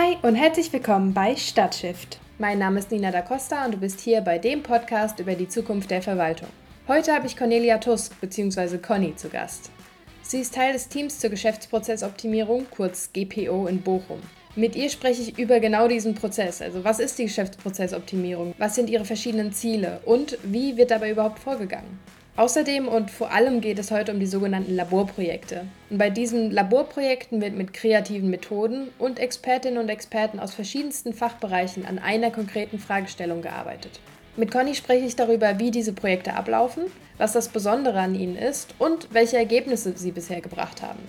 Hi und herzlich willkommen bei Stadtshift. Mein Name ist Nina da Costa und du bist hier bei dem Podcast über die Zukunft der Verwaltung. Heute habe ich Cornelia Tusk bzw. Conny zu Gast. Sie ist Teil des Teams zur Geschäftsprozessoptimierung, kurz GPO in Bochum. Mit ihr spreche ich über genau diesen Prozess. Also was ist die Geschäftsprozessoptimierung? Was sind ihre verschiedenen Ziele? Und wie wird dabei überhaupt vorgegangen? Außerdem und vor allem geht es heute um die sogenannten Laborprojekte. Und bei diesen Laborprojekten wird mit kreativen Methoden und Expertinnen und Experten aus verschiedensten Fachbereichen an einer konkreten Fragestellung gearbeitet. Mit Conny spreche ich darüber, wie diese Projekte ablaufen, was das Besondere an ihnen ist und welche Ergebnisse sie bisher gebracht haben.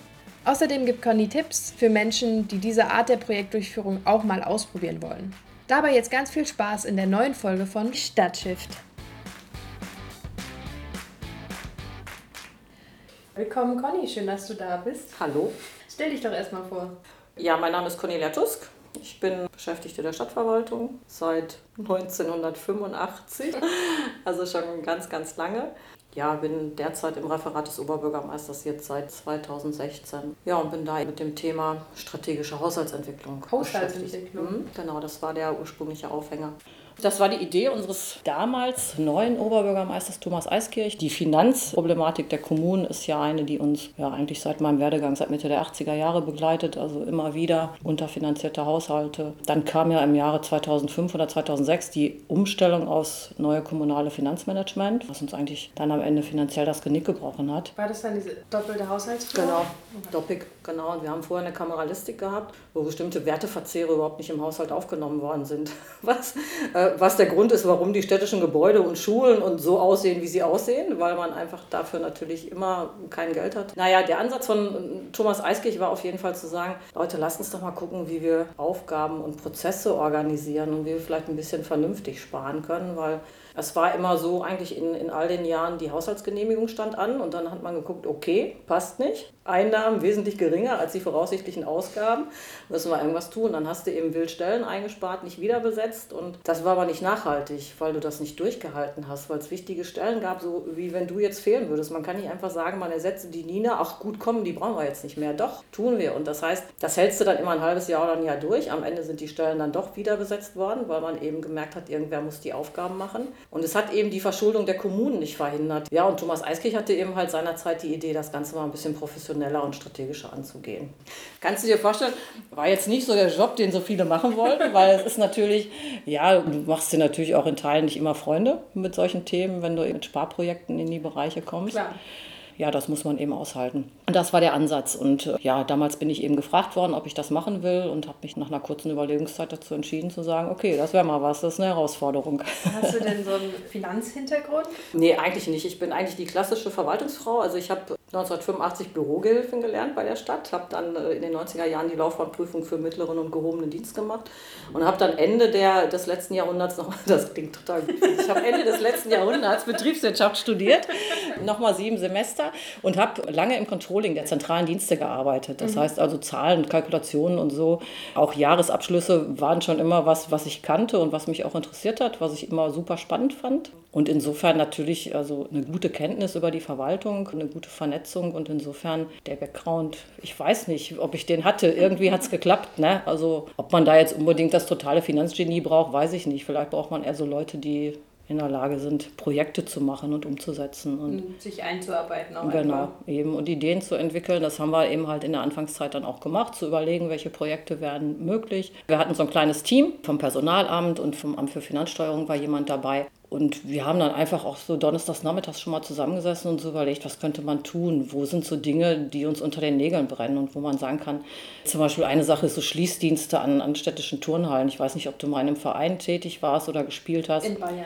Außerdem gibt Conny Tipps für Menschen, die diese Art der Projektdurchführung auch mal ausprobieren wollen. Dabei jetzt ganz viel Spaß in der neuen Folge von Stadtshift. Willkommen, Conny. Schön, dass du da bist. Hallo. Stell dich doch erstmal vor. Ja, mein Name ist Cornelia Tusk. Ich bin Beschäftigte der Stadtverwaltung seit 1985, also schon ganz, ganz lange. Ja, bin derzeit im Referat des Oberbürgermeisters jetzt seit 2016. Ja, und bin da mit dem Thema strategische Haushaltsentwicklung. Haushaltsentwicklung. Mhm, genau, das war der ursprüngliche Aufhänger. Das war die Idee unseres damals neuen Oberbürgermeisters Thomas Eiskirch. Die Finanzproblematik der Kommunen ist ja eine, die uns ja eigentlich seit meinem Werdegang, seit Mitte der 80er Jahre begleitet. Also immer wieder unterfinanzierte Haushalte. Dann kam ja im Jahre 2005 oder 2006 die Umstellung aus neue kommunale Finanzmanagement, was uns eigentlich dann am Ende finanziell das Genick gebrochen hat. War das dann diese doppelte Haushaltsführung? Genau, doppig, genau. Und wir haben vorher eine Kameralistik gehabt, wo bestimmte Werteverzehre überhaupt nicht im Haushalt aufgenommen worden sind. Was äh, was der Grund ist, warum die städtischen Gebäude und Schulen und so aussehen, wie sie aussehen, weil man einfach dafür natürlich immer kein Geld hat. Naja, der Ansatz von Thomas Eiskirch war auf jeden Fall zu sagen, Leute, lasst uns doch mal gucken, wie wir Aufgaben und Prozesse organisieren und wie wir vielleicht ein bisschen vernünftig sparen können, weil es war immer so, eigentlich in, in all den Jahren, die Haushaltsgenehmigung stand an und dann hat man geguckt, okay, passt nicht. Einnahmen wesentlich geringer als die voraussichtlichen Ausgaben. Müssen wir irgendwas tun. Dann hast du eben Wildstellen eingespart, nicht wieder besetzt und das war aber nicht nachhaltig, weil du das nicht durchgehalten hast, weil es wichtige Stellen gab, so wie wenn du jetzt fehlen würdest. Man kann nicht einfach sagen, man ersetzt die Nina, ach gut, kommen, die brauchen wir jetzt nicht mehr. Doch, tun wir. Und das heißt, das hältst du dann immer ein halbes Jahr oder ein Jahr durch. Am Ende sind die Stellen dann doch wieder besetzt worden, weil man eben gemerkt hat, irgendwer muss die Aufgaben machen. Und es hat eben die Verschuldung der Kommunen nicht verhindert. Ja, und Thomas Eiskirch hatte eben halt seinerzeit die Idee, das Ganze mal ein bisschen professioneller und strategischer anzugehen. Kannst du dir vorstellen, war jetzt nicht so der Job, den so viele machen wollten, weil es ist natürlich, ja, du machst dir natürlich auch in Teilen nicht immer Freunde mit solchen Themen, wenn du mit Sparprojekten in die Bereiche kommst. Klar ja, das muss man eben aushalten. Und das war der Ansatz. Und äh, ja, damals bin ich eben gefragt worden, ob ich das machen will und habe mich nach einer kurzen Überlegungszeit dazu entschieden zu sagen, okay, das wäre mal was, das ist eine Herausforderung. Hast du denn so einen Finanzhintergrund? nee, eigentlich nicht. Ich bin eigentlich die klassische Verwaltungsfrau. Also ich habe 1985 Bürogehilfin gelernt bei der Stadt, habe dann äh, in den 90er Jahren die Laufbahnprüfung für mittleren und gehobenen Dienst gemacht und habe dann Ende der, des letzten Jahrhunderts noch, das klingt total gut, ich habe Ende des letzten Jahrhunderts Betriebswirtschaft studiert, nochmal sieben Semester und habe lange im Controlling der zentralen Dienste gearbeitet. Das mhm. heißt also Zahlen, Kalkulationen und so, auch Jahresabschlüsse waren schon immer was, was ich kannte und was mich auch interessiert hat, was ich immer super spannend fand. Und insofern natürlich also eine gute Kenntnis über die Verwaltung, eine gute Vernetzung und insofern der Background, ich weiß nicht, ob ich den hatte. Irgendwie hat es geklappt. Ne? Also ob man da jetzt unbedingt das totale Finanzgenie braucht, weiß ich nicht. Vielleicht braucht man eher so Leute, die in der Lage sind, Projekte zu machen und umzusetzen. Und, und sich einzuarbeiten auch Genau, einfach. eben. Und Ideen zu entwickeln. Das haben wir eben halt in der Anfangszeit dann auch gemacht, zu überlegen, welche Projekte werden möglich. Wir hatten so ein kleines Team vom Personalamt und vom Amt für Finanzsteuerung war jemand dabei. Und wir haben dann einfach auch so donnerstags nachmittags schon mal zusammengesessen und so überlegt, was könnte man tun? Wo sind so Dinge, die uns unter den Nägeln brennen und wo man sagen kann, zum Beispiel eine Sache ist so Schließdienste an, an städtischen Turnhallen. Ich weiß nicht, ob du mal in einem Verein tätig warst oder gespielt hast. In Bayern, ja.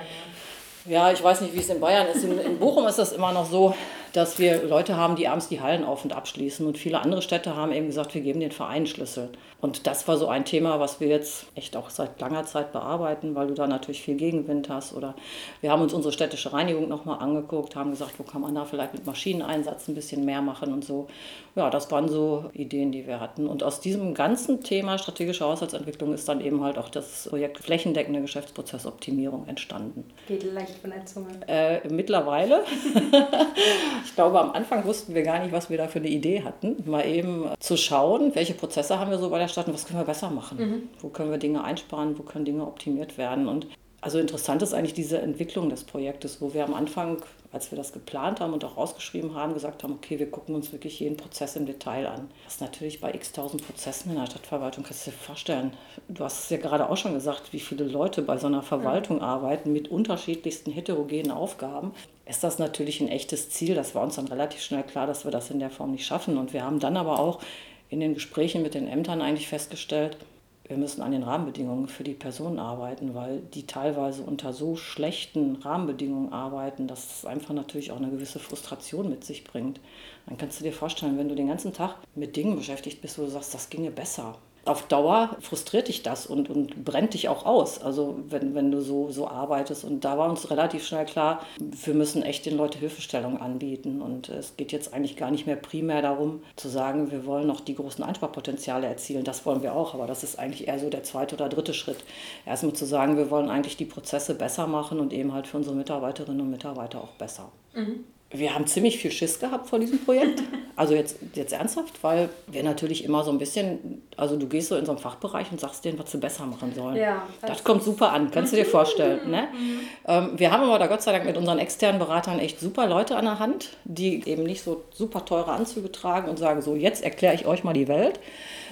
Ja, ich weiß nicht, wie es in Bayern ist. In, in Bochum ist das immer noch so, dass wir Leute haben, die abends die Hallen auf- und abschließen. Und viele andere Städte haben eben gesagt, wir geben den Verein Schlüssel. Und das war so ein Thema, was wir jetzt echt auch seit langer Zeit bearbeiten, weil du da natürlich viel Gegenwind hast. Oder wir haben uns unsere städtische Reinigung nochmal angeguckt, haben gesagt, wo kann man da vielleicht mit Maschineneinsatz ein bisschen mehr machen und so. Ja, das waren so Ideen, die wir hatten. Und aus diesem ganzen Thema strategische Haushaltsentwicklung ist dann eben halt auch das Projekt flächendeckende Geschäftsprozessoptimierung entstanden. Geht leicht von der Zunge. Äh, mittlerweile. Ich glaube, am Anfang wussten wir gar nicht, was wir da für eine Idee hatten. Mal eben zu schauen, welche Prozesse haben wir so bei der Stadt und was können wir besser machen. Mhm. Wo können wir Dinge einsparen, wo können Dinge optimiert werden. Und also interessant ist eigentlich diese Entwicklung des Projektes, wo wir am Anfang, als wir das geplant haben und auch rausgeschrieben haben, gesagt haben, okay, wir gucken uns wirklich jeden Prozess im Detail an. Das ist natürlich bei x tausend Prozessen in der Stadtverwaltung, kannst du dir vorstellen. Du hast es ja gerade auch schon gesagt, wie viele Leute bei so einer Verwaltung ja. arbeiten mit unterschiedlichsten heterogenen Aufgaben. Ist das natürlich ein echtes Ziel. Das war uns dann relativ schnell klar, dass wir das in der Form nicht schaffen. Und wir haben dann aber auch in den Gesprächen mit den Ämtern eigentlich festgestellt, wir müssen an den Rahmenbedingungen für die Personen arbeiten, weil die teilweise unter so schlechten Rahmenbedingungen arbeiten, dass es einfach natürlich auch eine gewisse Frustration mit sich bringt. Dann kannst du dir vorstellen, wenn du den ganzen Tag mit Dingen beschäftigt bist, wo du sagst, das ginge besser auf Dauer frustriert dich das und, und brennt dich auch aus, also wenn, wenn du so, so arbeitest. Und da war uns relativ schnell klar, wir müssen echt den Leuten Hilfestellung anbieten. Und es geht jetzt eigentlich gar nicht mehr primär darum zu sagen, wir wollen noch die großen Einsparpotenziale erzielen. Das wollen wir auch, aber das ist eigentlich eher so der zweite oder dritte Schritt. Erstmal zu sagen, wir wollen eigentlich die Prozesse besser machen und eben halt für unsere Mitarbeiterinnen und Mitarbeiter auch besser. Mhm wir haben ziemlich viel Schiss gehabt vor diesem Projekt. Also jetzt, jetzt ernsthaft, weil wir natürlich immer so ein bisschen, also du gehst so in so einen Fachbereich und sagst denen, was sie besser machen sollen. Ja, das, das kommt super an, kannst du dir vorstellen. Ne? Mhm. Ähm, wir haben aber da Gott sei Dank mit unseren externen Beratern echt super Leute an der Hand, die eben nicht so super teure Anzüge tragen und sagen, so jetzt erkläre ich euch mal die Welt,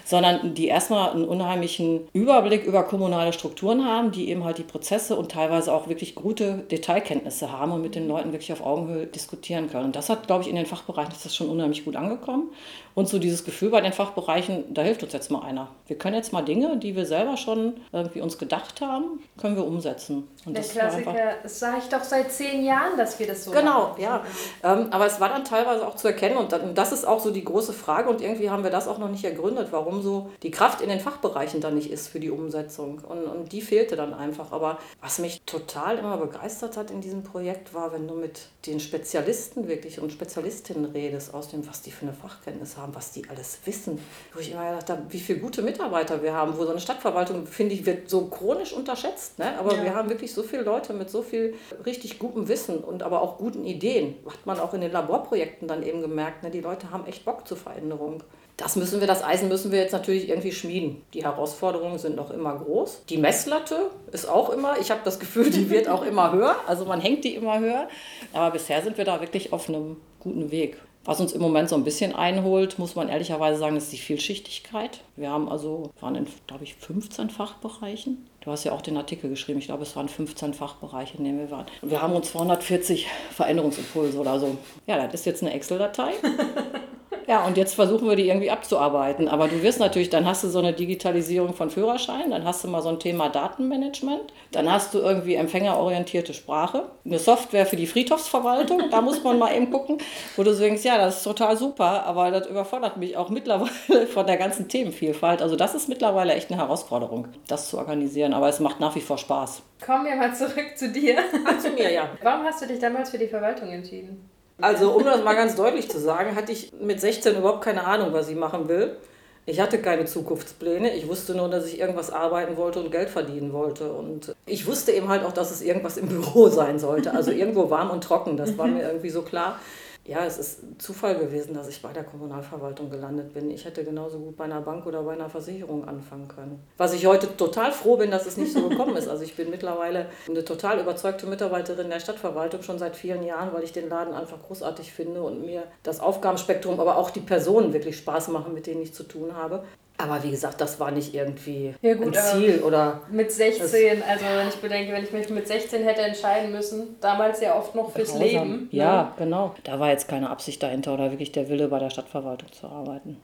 sondern die erstmal einen unheimlichen Überblick über kommunale Strukturen haben, die eben halt die Prozesse und teilweise auch wirklich gute Detailkenntnisse haben und mit den Leuten wirklich auf Augenhöhe diskutieren können. Und das hat, glaube ich, in den Fachbereichen ist das schon unheimlich gut angekommen. Und so dieses Gefühl bei den Fachbereichen, da hilft uns jetzt mal einer. Wir können jetzt mal Dinge, die wir selber schon irgendwie uns gedacht haben, können wir umsetzen. Und Der Klassiker, das sage ich doch seit zehn Jahren, dass wir das so Genau, machen. ja. Ähm, aber es war dann teilweise auch zu erkennen und das ist auch so die große Frage und irgendwie haben wir das auch noch nicht ergründet, warum so die Kraft in den Fachbereichen dann nicht ist für die Umsetzung. Und, und die fehlte dann einfach. Aber was mich total immer begeistert hat in diesem Projekt war, wenn du mit den Spezialisten wirklich und Spezialistinnen redest, aus dem, was die für eine Fachkenntnis haben haben, was die alles wissen. Wo ich immer gedacht habe, wie viele gute Mitarbeiter wir haben, wo so eine Stadtverwaltung, finde ich, wird so chronisch unterschätzt. Ne? Aber ja. wir haben wirklich so viele Leute mit so viel richtig gutem Wissen und aber auch guten Ideen. Hat man auch in den Laborprojekten dann eben gemerkt. Ne? Die Leute haben echt Bock zur Veränderung. Das müssen wir, das Eisen müssen wir jetzt natürlich irgendwie schmieden. Die Herausforderungen sind noch immer groß. Die Messlatte ist auch immer, ich habe das Gefühl, die wird auch immer höher. Also man hängt die immer höher. Aber bisher sind wir da wirklich auf einem guten Weg. Was uns im Moment so ein bisschen einholt, muss man ehrlicherweise sagen, ist die Vielschichtigkeit. Wir haben also, waren in, glaube ich, 15 Fachbereichen. Du hast ja auch den Artikel geschrieben, ich glaube, es waren 15 Fachbereiche, in denen wir waren. Wir haben uns 240 Veränderungsimpulse oder so. Ja, das ist jetzt eine Excel-Datei. Ja, und jetzt versuchen wir die irgendwie abzuarbeiten. Aber du wirst natürlich, dann hast du so eine Digitalisierung von Führerschein, dann hast du mal so ein Thema Datenmanagement, dann hast du irgendwie empfängerorientierte Sprache, eine Software für die Friedhofsverwaltung, da muss man mal eben gucken, wo du denkst, ja, das ist total super, aber das überfordert mich auch mittlerweile von der ganzen Themenvielfalt. Also das ist mittlerweile echt eine Herausforderung, das zu organisieren, aber es macht nach wie vor Spaß. Kommen wir mal zurück zu dir. Ach, zu mir, ja. Warum hast du dich damals für die Verwaltung entschieden? Also, um das mal ganz deutlich zu sagen, hatte ich mit 16 überhaupt keine Ahnung, was ich machen will. Ich hatte keine Zukunftspläne. Ich wusste nur, dass ich irgendwas arbeiten wollte und Geld verdienen wollte. Und ich wusste eben halt auch, dass es irgendwas im Büro sein sollte. Also irgendwo warm und trocken. Das war mir irgendwie so klar ja, es ist Zufall gewesen, dass ich bei der Kommunalverwaltung gelandet bin. Ich hätte genauso gut bei einer Bank oder bei einer Versicherung anfangen können. Was ich heute total froh bin, dass es nicht so gekommen ist. Also ich bin mittlerweile eine total überzeugte Mitarbeiterin der Stadtverwaltung schon seit vielen Jahren, weil ich den Laden einfach großartig finde und mir das Aufgabenspektrum, aber auch die Personen wirklich Spaß machen, mit denen ich zu tun habe. Aber wie gesagt, das war nicht irgendwie ja gut, ein Ziel oder. Mit 16, also wenn ich bedenke, wenn ich mich mit 16 hätte entscheiden müssen, damals ja oft noch fürs Grausam. Leben. Ne? Ja, ne? genau. Da war jetzt keine Absicht dahinter oder wirklich der Wille, bei der Stadtverwaltung zu arbeiten.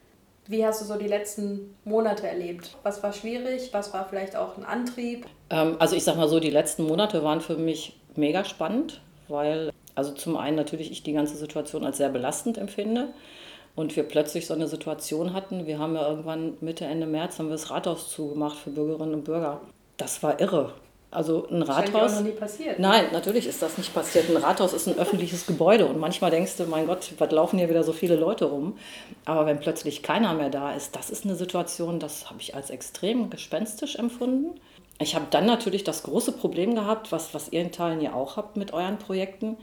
Wie hast du so die letzten Monate erlebt? Was war schwierig? Was war vielleicht auch ein Antrieb? Ähm, also ich sag mal so, die letzten Monate waren für mich mega spannend, weil also zum einen natürlich ich die ganze Situation als sehr belastend empfinde und wir plötzlich so eine Situation hatten, wir haben ja irgendwann Mitte, Ende März haben wir das Rathaus zugemacht für Bürgerinnen und Bürger. Das war irre. Also ein Rathaus. Das ist noch nie passiert. Nein, natürlich ist das nicht passiert. Ein Rathaus ist ein öffentliches Gebäude und manchmal denkst du, mein Gott, was laufen hier wieder so viele Leute rum? Aber wenn plötzlich keiner mehr da ist, das ist eine Situation, das habe ich als extrem gespenstisch empfunden. Ich habe dann natürlich das große Problem gehabt, was, was ihr in Teilen ja auch habt mit euren Projekten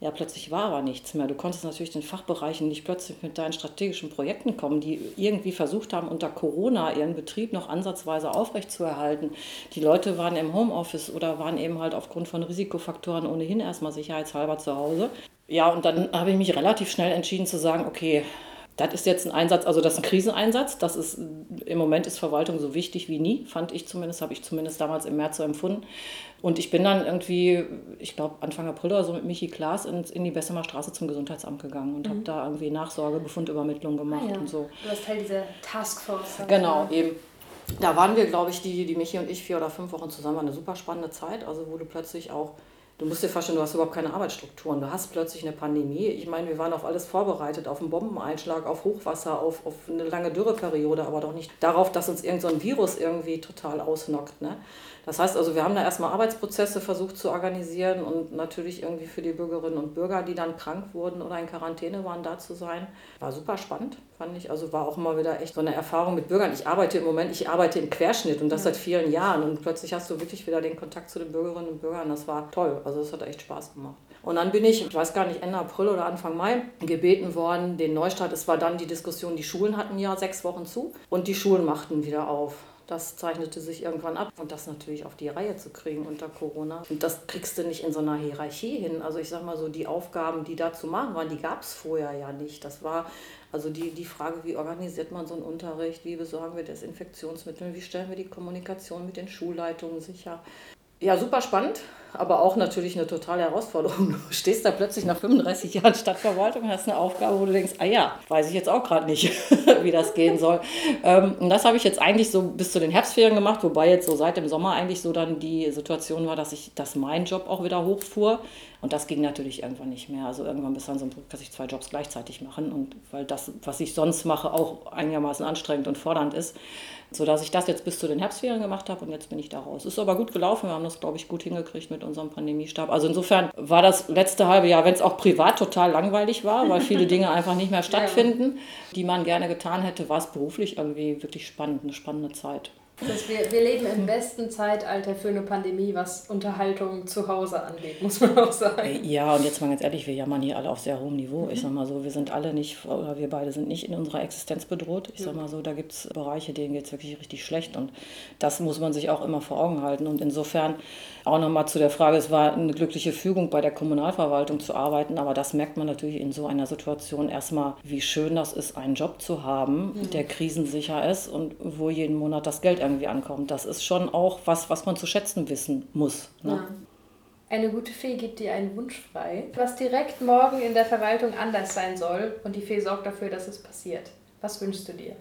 Ja, plötzlich war aber nichts mehr. Du konntest natürlich den Fachbereichen nicht plötzlich mit deinen strategischen Projekten kommen, die irgendwie versucht haben, unter Corona ihren Betrieb noch ansatzweise aufrechtzuerhalten. Die Leute waren im Homeoffice oder waren eben halt aufgrund von Risikofaktoren ohnehin erstmal sicherheitshalber zu Hause. Ja, und dann habe ich mich relativ schnell entschieden zu sagen, okay, das ist jetzt ein Einsatz, also das ist ein Kriseneinsatz. Das ist im Moment ist Verwaltung so wichtig wie nie, fand ich zumindest, habe ich zumindest damals im März so empfunden. Und ich bin dann irgendwie, ich glaube Anfang April oder so mit Michi Klaas in, in die Bessemer Straße zum Gesundheitsamt gegangen und mhm. habe da irgendwie Nachsorge, Befundübermittlung gemacht ah, ja. und so. Du warst Teil dieser Taskforce. Genau, eben. Da waren wir, glaube ich, die, die Michi und ich vier oder fünf Wochen zusammen. War eine super spannende Zeit, also wo du plötzlich auch Du musst dir vorstellen, du hast überhaupt keine Arbeitsstrukturen. Du hast plötzlich eine Pandemie. Ich meine, wir waren auf alles vorbereitet, auf einen Bombeneinschlag, auf Hochwasser, auf, auf eine lange Dürreperiode, aber doch nicht darauf, dass uns irgendein so Virus irgendwie total ausnockt. Ne? Das heißt also, wir haben da erstmal Arbeitsprozesse versucht zu organisieren und natürlich irgendwie für die Bürgerinnen und Bürger, die dann krank wurden oder in Quarantäne waren, da zu sein. War super spannend, fand ich. Also war auch immer wieder echt so eine Erfahrung mit Bürgern. Ich arbeite im Moment, ich arbeite im Querschnitt und das seit vielen Jahren und plötzlich hast du wirklich wieder den Kontakt zu den Bürgerinnen und Bürgern. Das war toll. Also es hat echt Spaß gemacht. Und dann bin ich, ich weiß gar nicht, Ende April oder Anfang Mai gebeten worden, den Neustart. Es war dann die Diskussion, die Schulen hatten ja sechs Wochen zu und die Schulen machten wieder auf. Das zeichnete sich irgendwann ab und das natürlich auf die Reihe zu kriegen unter Corona. Und das kriegst du nicht in so einer Hierarchie hin. Also ich sag mal so, die Aufgaben, die da zu machen waren, die gab es vorher ja nicht. Das war also die, die Frage, wie organisiert man so einen Unterricht, wie besorgen wir Desinfektionsmittel, wie stellen wir die Kommunikation mit den Schulleitungen sicher. Ja, super spannend, aber auch natürlich eine totale Herausforderung. Du stehst da plötzlich nach 35 Jahren Stadtverwaltung und hast eine Aufgabe, wo du denkst, ah ja, weiß ich jetzt auch gerade nicht, wie das gehen soll. Ähm, und das habe ich jetzt eigentlich so bis zu den Herbstferien gemacht, wobei jetzt so seit dem Sommer eigentlich so dann die Situation war, dass ich, dass mein Job auch wieder hochfuhr. Und das ging natürlich irgendwann nicht mehr. Also irgendwann bis dann so ein Punkt, dass ich zwei Jobs gleichzeitig machen und weil das, was ich sonst mache, auch einigermaßen anstrengend und fordernd ist sodass ich das jetzt bis zu den Herbstferien gemacht habe und jetzt bin ich da raus. Ist aber gut gelaufen, wir haben das, glaube ich, gut hingekriegt mit unserem Pandemiestab. Also insofern war das letzte halbe Jahr, wenn es auch privat total langweilig war, weil viele Dinge einfach nicht mehr stattfinden, die man gerne getan hätte, war es beruflich irgendwie wirklich spannend, eine spannende Zeit. Das wir, wir leben im besten Zeitalter für eine Pandemie, was Unterhaltung zu Hause angeht, muss man auch sagen. Ja, und jetzt mal ganz ehrlich, wir jammern hier alle auf sehr hohem Niveau. Mhm. Ich sag mal so, wir sind alle nicht, oder wir beide sind nicht in unserer Existenz bedroht. Ich ja. sag mal so, da gibt es Bereiche, denen geht es wirklich richtig schlecht. Und das muss man sich auch immer vor Augen halten. Und insofern auch nochmal zu der Frage, es war eine glückliche Fügung, bei der Kommunalverwaltung zu arbeiten, aber das merkt man natürlich in so einer Situation erstmal, wie schön das ist, einen Job zu haben, mhm. der krisensicher ist und wo jeden Monat das Geld irgendwie ankommt. Das ist schon auch was, was man zu schätzen wissen muss. Ne? Ja. Eine gute Fee gibt dir einen Wunsch frei, was direkt morgen in der Verwaltung anders sein soll und die Fee sorgt dafür, dass es passiert. Was wünschst du dir?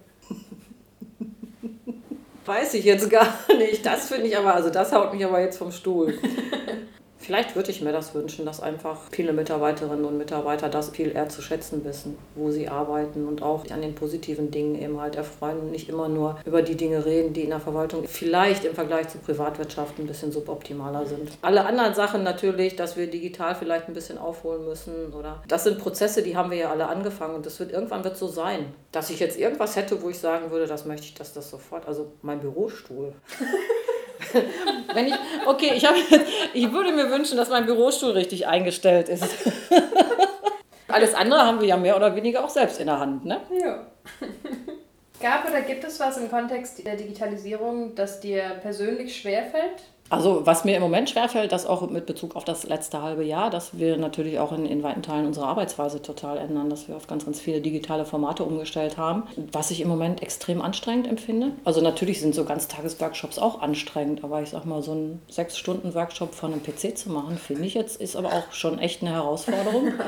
Weiß ich jetzt gar nicht. Das finde ich aber, also das haut mich aber jetzt vom Stuhl. Vielleicht würde ich mir das wünschen, dass einfach viele Mitarbeiterinnen und Mitarbeiter das viel eher zu schätzen wissen, wo sie arbeiten und auch an den positiven Dingen eben halt erfreuen und nicht immer nur über die Dinge reden, die in der Verwaltung vielleicht im Vergleich zur Privatwirtschaft ein bisschen suboptimaler sind. Alle anderen Sachen natürlich, dass wir digital vielleicht ein bisschen aufholen müssen oder das sind Prozesse, die haben wir ja alle angefangen und das wird irgendwann wird so sein, dass ich jetzt irgendwas hätte, wo ich sagen würde, das möchte ich, dass das sofort, also mein Bürostuhl. Wenn ich, okay, ich, hab, ich würde mir wünschen, dass mein Bürostuhl richtig eingestellt ist. Alles andere haben wir ja mehr oder weniger auch selbst in der Hand, ne? Ja. Gab oder gibt es was im Kontext der Digitalisierung, das dir persönlich schwerfällt? Also was mir im Moment schwerfällt, das auch mit Bezug auf das letzte halbe Jahr, dass wir natürlich auch in, in weiten Teilen unsere Arbeitsweise total ändern, dass wir auf ganz, ganz viele digitale Formate umgestellt haben, was ich im Moment extrem anstrengend empfinde. Also natürlich sind so Ganztagesworkshops auch anstrengend, aber ich sag mal, so einen Sechs-Stunden-Workshop von einem PC zu machen, finde ich jetzt, ist aber auch schon echt eine Herausforderung.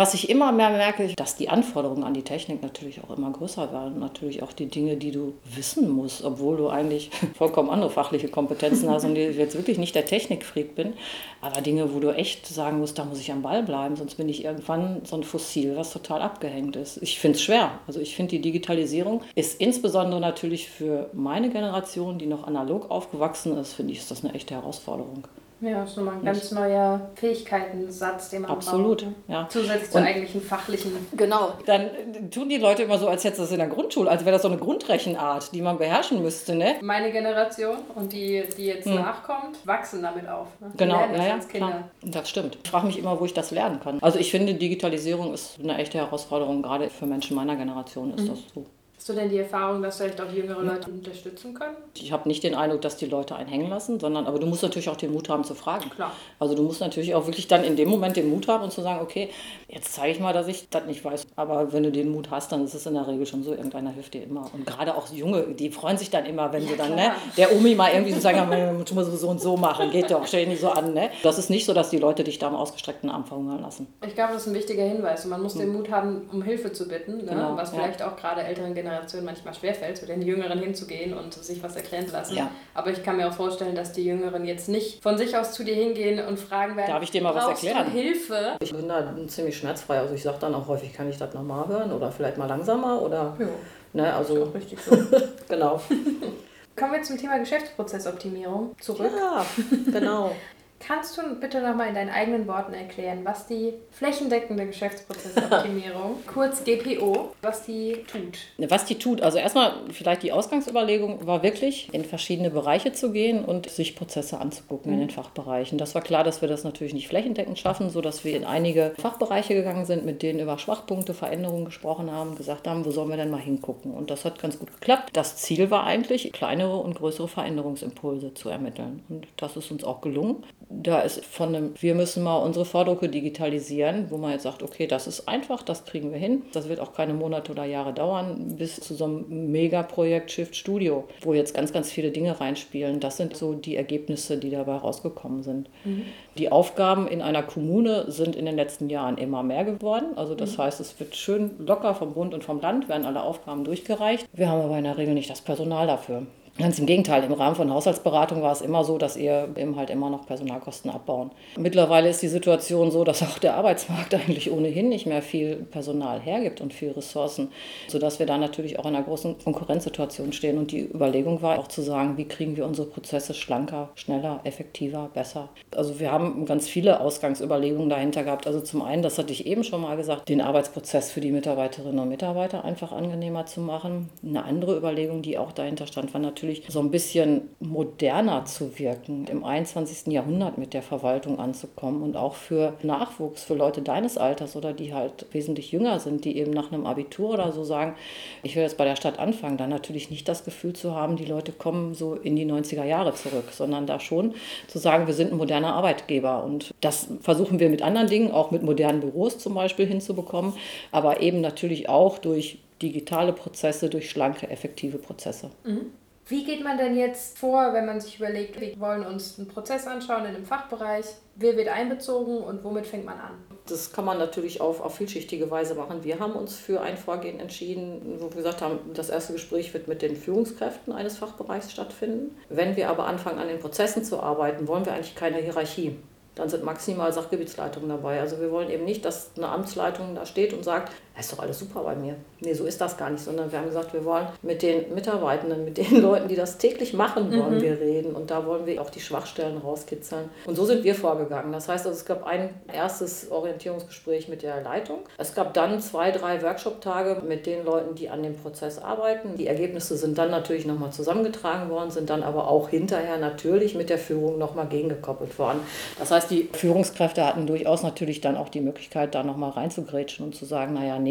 Was ich immer mehr merke, dass die Anforderungen an die Technik natürlich auch immer größer werden. Natürlich auch die Dinge, die du wissen musst, obwohl du eigentlich vollkommen andere fachliche Kompetenzen hast und ich jetzt wirklich nicht der Technikfreak bin. Aber Dinge, wo du echt sagen musst, da muss ich am Ball bleiben, sonst bin ich irgendwann so ein Fossil, was total abgehängt ist. Ich finde es schwer. Also ich finde, die Digitalisierung ist insbesondere natürlich für meine Generation, die noch analog aufgewachsen ist, finde ich, ist das eine echte Herausforderung. Ja, das ist nochmal ein ganz nicht. neuer Fähigkeitensatz, den man Absolut, braucht. ja. Zusätzlich zur eigentlichen fachlichen. Genau. Dann tun die Leute immer so, als hätte das in der Grundschule, als wäre das so eine Grundrechenart, die man beherrschen müsste, ne? Meine Generation und die, die jetzt hm. nachkommt, wachsen damit auf. Ne? Genau, ja, ja, klar. Das stimmt. Ich frage mich immer, wo ich das lernen kann. Also ich finde, Digitalisierung ist eine echte Herausforderung, gerade für Menschen meiner Generation ist mhm. das so. Hast du denn die Erfahrung, dass vielleicht auch jüngere Leute unterstützen können? Ich habe nicht den Eindruck, dass die Leute einen hängen lassen, sondern aber du musst natürlich auch den Mut haben zu fragen. Klar. Also du musst natürlich auch wirklich dann in dem Moment den Mut haben und zu sagen, okay, jetzt zeige ich mal, dass ich das nicht weiß. Aber wenn du den Mut hast, dann ist es in der Regel schon so, irgendeiner hilft dir immer. Und gerade auch Junge, die freuen sich dann immer, wenn ja, du dann, ne, der Omi mal irgendwie so sagen, muss man so und so machen, geht doch, stell dich nicht so an. Ne? Das ist nicht so, dass die Leute dich da am ausgestreckten Arm verhungern lassen. Ich glaube, das ist ein wichtiger Hinweis. Und man muss hm. den Mut haben, um Hilfe zu bitten, ne? genau, was vielleicht ja. auch gerade älteren Generationen manchmal schwer schwerfällt, zu den Jüngeren hinzugehen und sich was erklären zu lassen. Ja. Aber ich kann mir auch vorstellen, dass die Jüngeren jetzt nicht von sich aus zu dir hingehen und fragen werden, Darf ich dir mal was erklären? Du Hilfe? Ich bin da ziemlich schmerzfrei. Also ich sage dann auch häufig, kann ich das nochmal hören oder vielleicht mal langsamer oder... Ja. Ne, also, ist richtig so. genau. Kommen wir zum Thema Geschäftsprozessoptimierung zurück. Ja, genau. Kannst du bitte nochmal in deinen eigenen Worten erklären, was die flächendeckende Geschäftsprozessoptimierung, kurz GPO, was die tut? Was die tut, also erstmal vielleicht die Ausgangsüberlegung war wirklich, in verschiedene Bereiche zu gehen und sich Prozesse anzugucken mhm. in den Fachbereichen. Das war klar, dass wir das natürlich nicht flächendeckend schaffen, sodass wir in einige Fachbereiche gegangen sind, mit denen über Schwachpunkte, Veränderungen gesprochen haben, gesagt haben, wo sollen wir denn mal hingucken? Und das hat ganz gut geklappt. Das Ziel war eigentlich, kleinere und größere Veränderungsimpulse zu ermitteln. Und das ist uns auch gelungen da ist von einem, wir müssen mal unsere Vordrucke digitalisieren, wo man jetzt sagt, okay, das ist einfach, das kriegen wir hin. Das wird auch keine Monate oder Jahre dauern, bis zu so einem Megaprojekt Shift Studio, wo jetzt ganz, ganz viele Dinge reinspielen. Das sind so die Ergebnisse, die dabei rausgekommen sind. Mhm. Die Aufgaben in einer Kommune sind in den letzten Jahren immer mehr geworden. Also das mhm. heißt, es wird schön locker vom Bund und vom Land, werden alle Aufgaben durchgereicht. Wir haben aber in der Regel nicht das Personal dafür. Ganz im Gegenteil, im Rahmen von Haushaltsberatung war es immer so, dass ihr eben halt immer noch Personalkosten abbauen. Mittlerweile ist die Situation so, dass auch der Arbeitsmarkt eigentlich ohnehin nicht mehr viel Personal hergibt und viel Ressourcen, sodass wir da natürlich auch in einer großen Konkurrenzsituation stehen. Und die Überlegung war auch zu sagen, wie kriegen wir unsere Prozesse schlanker, schneller, effektiver, besser. Also wir haben ganz viele Ausgangsüberlegungen dahinter gehabt. Also zum einen, das hatte ich eben schon mal gesagt, den Arbeitsprozess für die Mitarbeiterinnen und Mitarbeiter einfach angenehmer zu machen. Eine andere Überlegung, die auch dahinter stand, war natürlich, natürlich so ein bisschen moderner zu wirken, im 21. Jahrhundert mit der Verwaltung anzukommen und auch für Nachwuchs, für Leute deines Alters oder die halt wesentlich jünger sind, die eben nach einem Abitur oder so sagen, ich will jetzt bei der Stadt anfangen, dann natürlich nicht das Gefühl zu haben, die Leute kommen so in die 90er Jahre zurück, sondern da schon zu sagen, wir sind ein moderner Arbeitgeber und das versuchen wir mit anderen Dingen, auch mit modernen Büros zum Beispiel hinzubekommen, aber eben natürlich auch durch digitale Prozesse, durch schlanke, effektive Prozesse. Mhm. Wie geht man denn jetzt vor, wenn man sich überlegt, wir wollen uns einen Prozess anschauen in einem Fachbereich, wer wird einbezogen und womit fängt man an? Das kann man natürlich auf, auf vielschichtige Weise machen. Wir haben uns für ein Vorgehen entschieden, wo wir gesagt haben, das erste Gespräch wird mit den Führungskräften eines Fachbereichs stattfinden. Wenn wir aber anfangen, an den Prozessen zu arbeiten, wollen wir eigentlich keine Hierarchie dann sind maximal Sachgebietsleitungen dabei. Also wir wollen eben nicht, dass eine Amtsleitung da steht und sagt, ist doch alles super bei mir. Nee, so ist das gar nicht, sondern wir haben gesagt, wir wollen mit den Mitarbeitenden, mit den Leuten, die das täglich machen, wollen mhm. wir reden und da wollen wir auch die Schwachstellen rauskitzeln. Und so sind wir vorgegangen. Das heißt, also, es gab ein erstes Orientierungsgespräch mit der Leitung. Es gab dann zwei, drei Workshop-Tage mit den Leuten, die an dem Prozess arbeiten. Die Ergebnisse sind dann natürlich nochmal zusammengetragen worden, sind dann aber auch hinterher natürlich mit der Führung nochmal gegengekoppelt worden. Das heißt, die Führungskräfte hatten durchaus natürlich dann auch die Möglichkeit, da nochmal reinzugrätschen und zu sagen, naja, nee,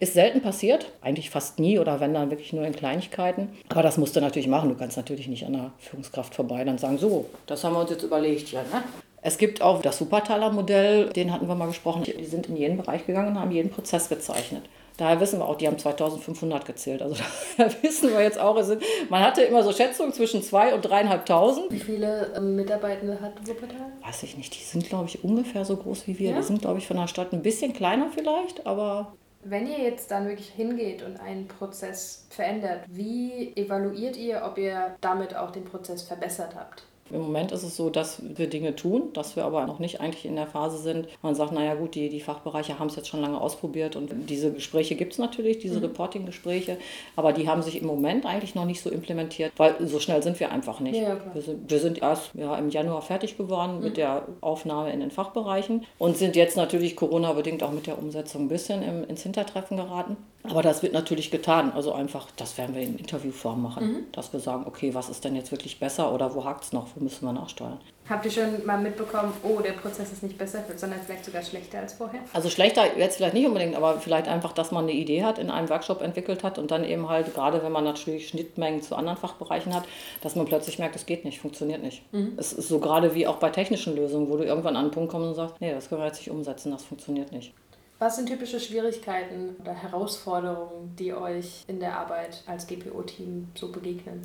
ist selten passiert, eigentlich fast nie oder wenn dann wirklich nur in Kleinigkeiten. Aber das musst du natürlich machen. Du kannst natürlich nicht an der Führungskraft vorbei dann sagen, so, das haben wir uns jetzt überlegt hier. Ne? Es gibt auch das Supertaler-Modell, den hatten wir mal gesprochen. Die sind in jeden Bereich gegangen und haben jeden Prozess gezeichnet. Daher wissen wir auch, die haben 2500 gezählt. Also da wissen wir jetzt auch, sind, man hatte immer so Schätzungen zwischen 2.000 und 3.500. Wie viele ähm, Mitarbeitende hat Wuppertal? Weiß ich nicht. Die sind, glaube ich, ungefähr so groß wie wir. Ja? Die sind, glaube ich, von der Stadt ein bisschen kleiner vielleicht, aber... Wenn ihr jetzt dann wirklich hingeht und einen Prozess verändert, wie evaluiert ihr, ob ihr damit auch den Prozess verbessert habt? Im Moment ist es so, dass wir Dinge tun, dass wir aber noch nicht eigentlich in der Phase sind. Man sagt, naja gut, die, die Fachbereiche haben es jetzt schon lange ausprobiert und diese Gespräche gibt es natürlich, diese mhm. Reporting-Gespräche, aber die haben sich im Moment eigentlich noch nicht so implementiert, weil so schnell sind wir einfach nicht. Ja, wir, sind, wir, sind, erst ja, im Januar fertig geworden mhm. mit der Aufnahme in den Fachbereichen und sind jetzt natürlich Corona-bedingt auch mit der Umsetzung ein bisschen im, ins Hintertreffen geraten. Aber das wird natürlich getan. Also einfach, das werden wir in Interviewform machen, mhm. dass wir sagen, okay, was ist denn jetzt wirklich besser oder wo hakt es noch, wo müssen wir nachsteuern. Habt ihr schon mal mitbekommen, oh, der Prozess ist nicht besser, sondern vielleicht sogar schlechter als vorher? Also schlechter jetzt vielleicht nicht unbedingt, aber vielleicht einfach, dass man eine Idee hat, in einem Workshop entwickelt hat und dann eben halt, gerade wenn man natürlich Schnittmengen zu anderen Fachbereichen hat, dass man plötzlich merkt, es geht nicht, funktioniert nicht. Mhm. Es ist so gerade wie auch bei technischen Lösungen, wo du irgendwann an einen Punkt kommst und sagst, nee, das können wir jetzt nicht umsetzen, das funktioniert nicht. Was sind typische Schwierigkeiten oder Herausforderungen, die euch in der Arbeit als GPO-Team so begegnen?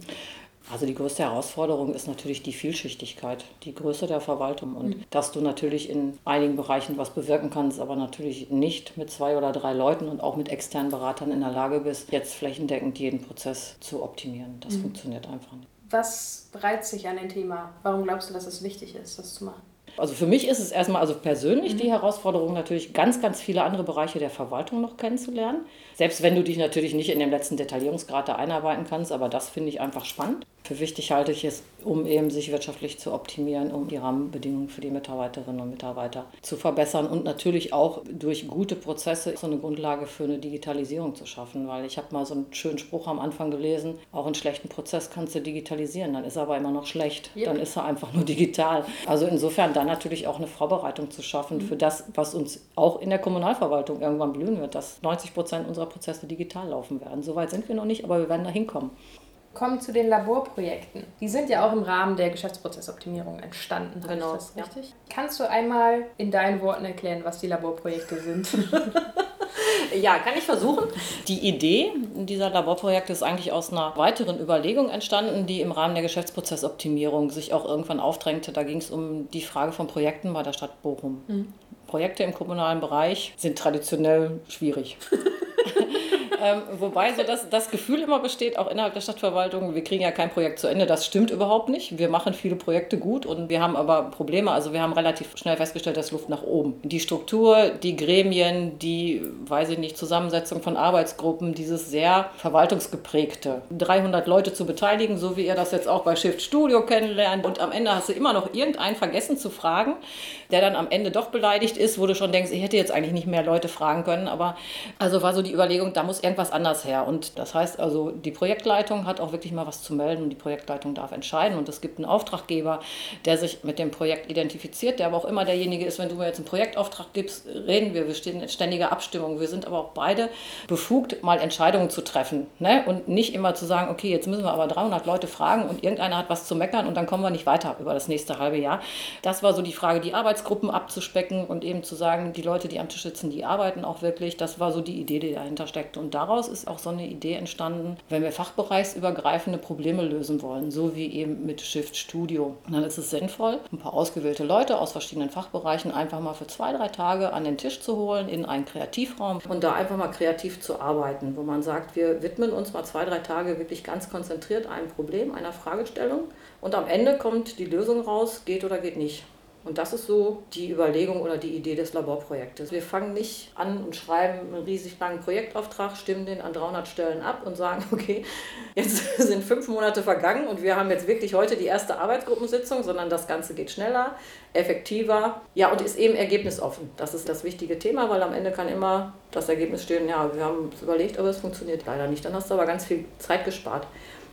Also die größte Herausforderung ist natürlich die Vielschichtigkeit, die Größe der Verwaltung und mhm. dass du natürlich in einigen Bereichen was bewirken kannst, aber natürlich nicht mit zwei oder drei Leuten und auch mit externen Beratern in der Lage bist, jetzt flächendeckend jeden Prozess zu optimieren. Das mhm. funktioniert einfach nicht. Was reizt sich an dem Thema? Warum glaubst du, dass es wichtig ist, das zu machen? Also für mich ist es erstmal also persönlich mhm. die Herausforderung, natürlich ganz, ganz viele andere Bereiche der Verwaltung noch kennenzulernen. Selbst wenn du dich natürlich nicht in dem letzten Detaillierungsgrad da einarbeiten kannst, aber das finde ich einfach spannend. Für wichtig halte ich es, um eben sich wirtschaftlich zu optimieren, um die Rahmenbedingungen für die Mitarbeiterinnen und Mitarbeiter zu verbessern und natürlich auch durch gute Prozesse so eine Grundlage für eine Digitalisierung zu schaffen. Weil ich habe mal so einen schönen Spruch am Anfang gelesen, auch einen schlechten Prozess kannst du digitalisieren, dann ist er aber immer noch schlecht. Yep. Dann ist er einfach nur digital. Also insofern dann natürlich auch eine Vorbereitung zu schaffen mhm. für das, was uns auch in der Kommunalverwaltung irgendwann blühen wird, dass 90 Prozent unserer Prozesse digital laufen werden. Soweit sind wir noch nicht, aber wir werden da hinkommen kommen zu den Laborprojekten. Die sind ja auch im Rahmen der Geschäftsprozessoptimierung entstanden. Genau. Ist das richtig? Ja. Kannst du einmal in deinen Worten erklären, was die Laborprojekte sind? ja, kann ich versuchen. Die Idee dieser Laborprojekte ist eigentlich aus einer weiteren Überlegung entstanden, die im Rahmen der Geschäftsprozessoptimierung sich auch irgendwann aufdrängte. Da ging es um die Frage von Projekten bei der Stadt Bochum. Mhm. Projekte im kommunalen Bereich sind traditionell schwierig. Ähm, wobei so das, das Gefühl immer besteht, auch innerhalb der Stadtverwaltung, wir kriegen ja kein Projekt zu Ende. Das stimmt überhaupt nicht. Wir machen viele Projekte gut und wir haben aber Probleme. Also wir haben relativ schnell festgestellt, dass Luft nach oben. Die Struktur, die Gremien, die, weiß ich nicht, Zusammensetzung von Arbeitsgruppen, dieses sehr verwaltungsgeprägte. 300 Leute zu beteiligen, so wie ihr das jetzt auch bei Shift Studio kennenlernt. Und am Ende hast du immer noch irgendeinen vergessen zu fragen, der dann am Ende doch beleidigt ist, wo du schon denkst, ich hätte jetzt eigentlich nicht mehr Leute fragen können. Aber also war so die Überlegung, da muss irgendwas anders her. Und das heißt also, die Projektleitung hat auch wirklich mal was zu melden und die Projektleitung darf entscheiden. Und es gibt einen Auftraggeber, der sich mit dem Projekt identifiziert, der aber auch immer derjenige ist, wenn du mir jetzt einen Projektauftrag gibst, reden wir, wir stehen in ständiger Abstimmung. Wir sind aber auch beide befugt, mal Entscheidungen zu treffen. Ne? Und nicht immer zu sagen, okay, jetzt müssen wir aber 300 Leute fragen und irgendeiner hat was zu meckern und dann kommen wir nicht weiter über das nächste halbe Jahr. Das war so die Frage, die Arbeitsgruppen abzuspecken und eben zu sagen, die Leute, die am Tisch sitzen, die arbeiten auch wirklich. Das war so die Idee, die dahinter steckt. Und daraus ist auch so eine Idee entstanden, wenn wir fachbereichsübergreifende Probleme lösen wollen, so wie eben mit Shift Studio. Dann ist es sinnvoll, ein paar ausgewählte Leute aus verschiedenen Fachbereichen einfach mal für zwei, drei Tage an den Tisch zu holen in einen Kreativraum und da einfach mal kreativ zu arbeiten, wo man sagt, wir widmen uns mal zwei, drei Tage wirklich ganz konzentriert einem Problem, einer Fragestellung und am Ende kommt die Lösung raus, geht oder geht nicht. Und das ist so die Überlegung oder die Idee des Laborprojektes. Wir fangen nicht an und schreiben einen riesig langen Projektauftrag, stimmen den an 300 Stellen ab und sagen, okay, jetzt sind fünf Monate vergangen und wir haben jetzt wirklich heute die erste Arbeitsgruppensitzung, sondern das Ganze geht schneller, effektiver, ja, und ist eben ergebnisoffen. Das ist das wichtige Thema, weil am Ende kann immer das Ergebnis stehen, ja, wir haben es überlegt, aber es funktioniert leider nicht. Dann hast du aber ganz viel Zeit gespart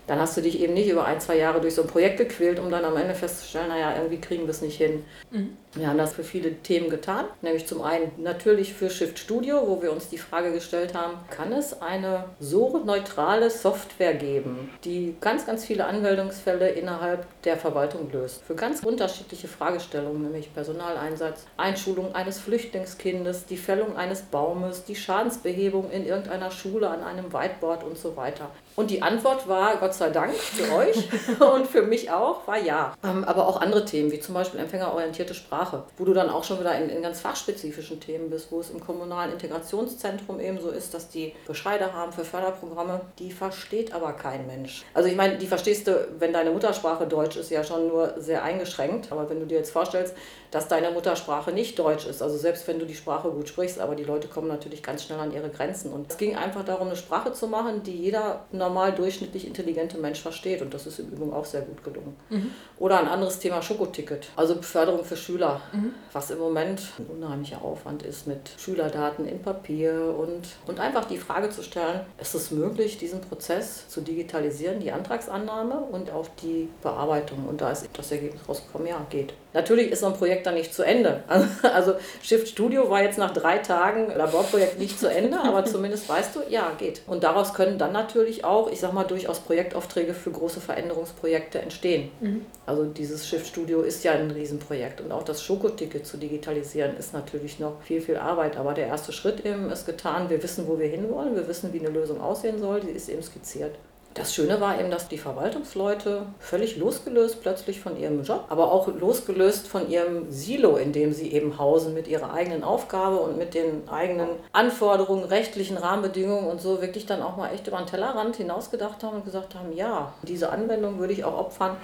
dann hast du dich eben nicht über ein, zwei Jahre durch so ein Projekt gequält, um dann am Ende festzustellen, naja, irgendwie kriegen wir es nicht hin. Mhm. Wir haben das für viele Themen getan, nämlich zum einen natürlich für Shift Studio, wo wir uns die Frage gestellt haben, kann es eine so neutrale Software geben, die ganz, ganz viele Anmeldungsfälle innerhalb der Verwaltung löst. Für ganz unterschiedliche Fragestellungen, nämlich Personaleinsatz, Einschulung eines Flüchtlingskindes, die Fällung eines Baumes, die Schadensbehebung in irgendeiner Schule an einem Whiteboard und so weiter. Und die Antwort war, Gott sei Dank für euch und für mich auch, war ja. Ähm, aber auch andere Themen, wie zum Beispiel empfängerorientierte Sprache, wo du dann auch schon wieder in, in ganz fachspezifischen Themen bist, wo es im kommunalen Integrationszentrum eben so ist, dass die Bescheide haben für Förderprogramme, die versteht aber kein Mensch. Also ich meine, die verstehst du, wenn deine Muttersprache Deutsch ist, ja schon nur sehr eingeschränkt. Aber wenn du dir jetzt vorstellst, dass deine Muttersprache nicht Deutsch ist, also selbst wenn du die Sprache gut sprichst, aber die Leute kommen natürlich ganz schnell an ihre Grenzen. Und es ging einfach darum, eine Sprache zu machen, die jeder normal durchschnittlich intelligente Mensch versteht. Und das ist im Übrigen auch sehr gut gelungen. Mhm. Oder ein anderes Thema Schokoticket, also Beförderung für Schüler, mhm. was im Moment ein unheimlicher Aufwand ist mit Schülerdaten in Papier und, und einfach die Frage zu stellen, ist es möglich, diesen Prozess zu digitalisieren, die Antragsannahme und auch die Bearbeitung. Und da ist das Ergebnis rausgekommen, ja, geht. Natürlich ist so ein Projekt dann nicht zu Ende. Also Shift Studio war jetzt nach drei Tagen Laborprojekt nicht zu Ende, aber zumindest weißt du, ja, geht. Und daraus können dann natürlich auch, ich sag mal, durchaus Projektaufträge für große Veränderungsprojekte entstehen. Mhm. Also dieses Shift Studio ist ja ein Riesenprojekt und auch das Schokoticket zu digitalisieren ist natürlich noch viel, viel Arbeit. Aber der erste Schritt eben ist getan. Wir wissen, wo wir hinwollen. Wir wissen, wie eine Lösung aussehen soll. Die ist eben skizziert. Das Schöne war eben, dass die Verwaltungsleute völlig losgelöst plötzlich von ihrem Job, aber auch losgelöst von ihrem Silo, in dem sie eben hausen, mit ihrer eigenen Aufgabe und mit den eigenen Anforderungen, rechtlichen Rahmenbedingungen und so, wirklich dann auch mal echt über den Tellerrand hinausgedacht haben und gesagt haben, ja, diese Anwendung würde ich auch opfern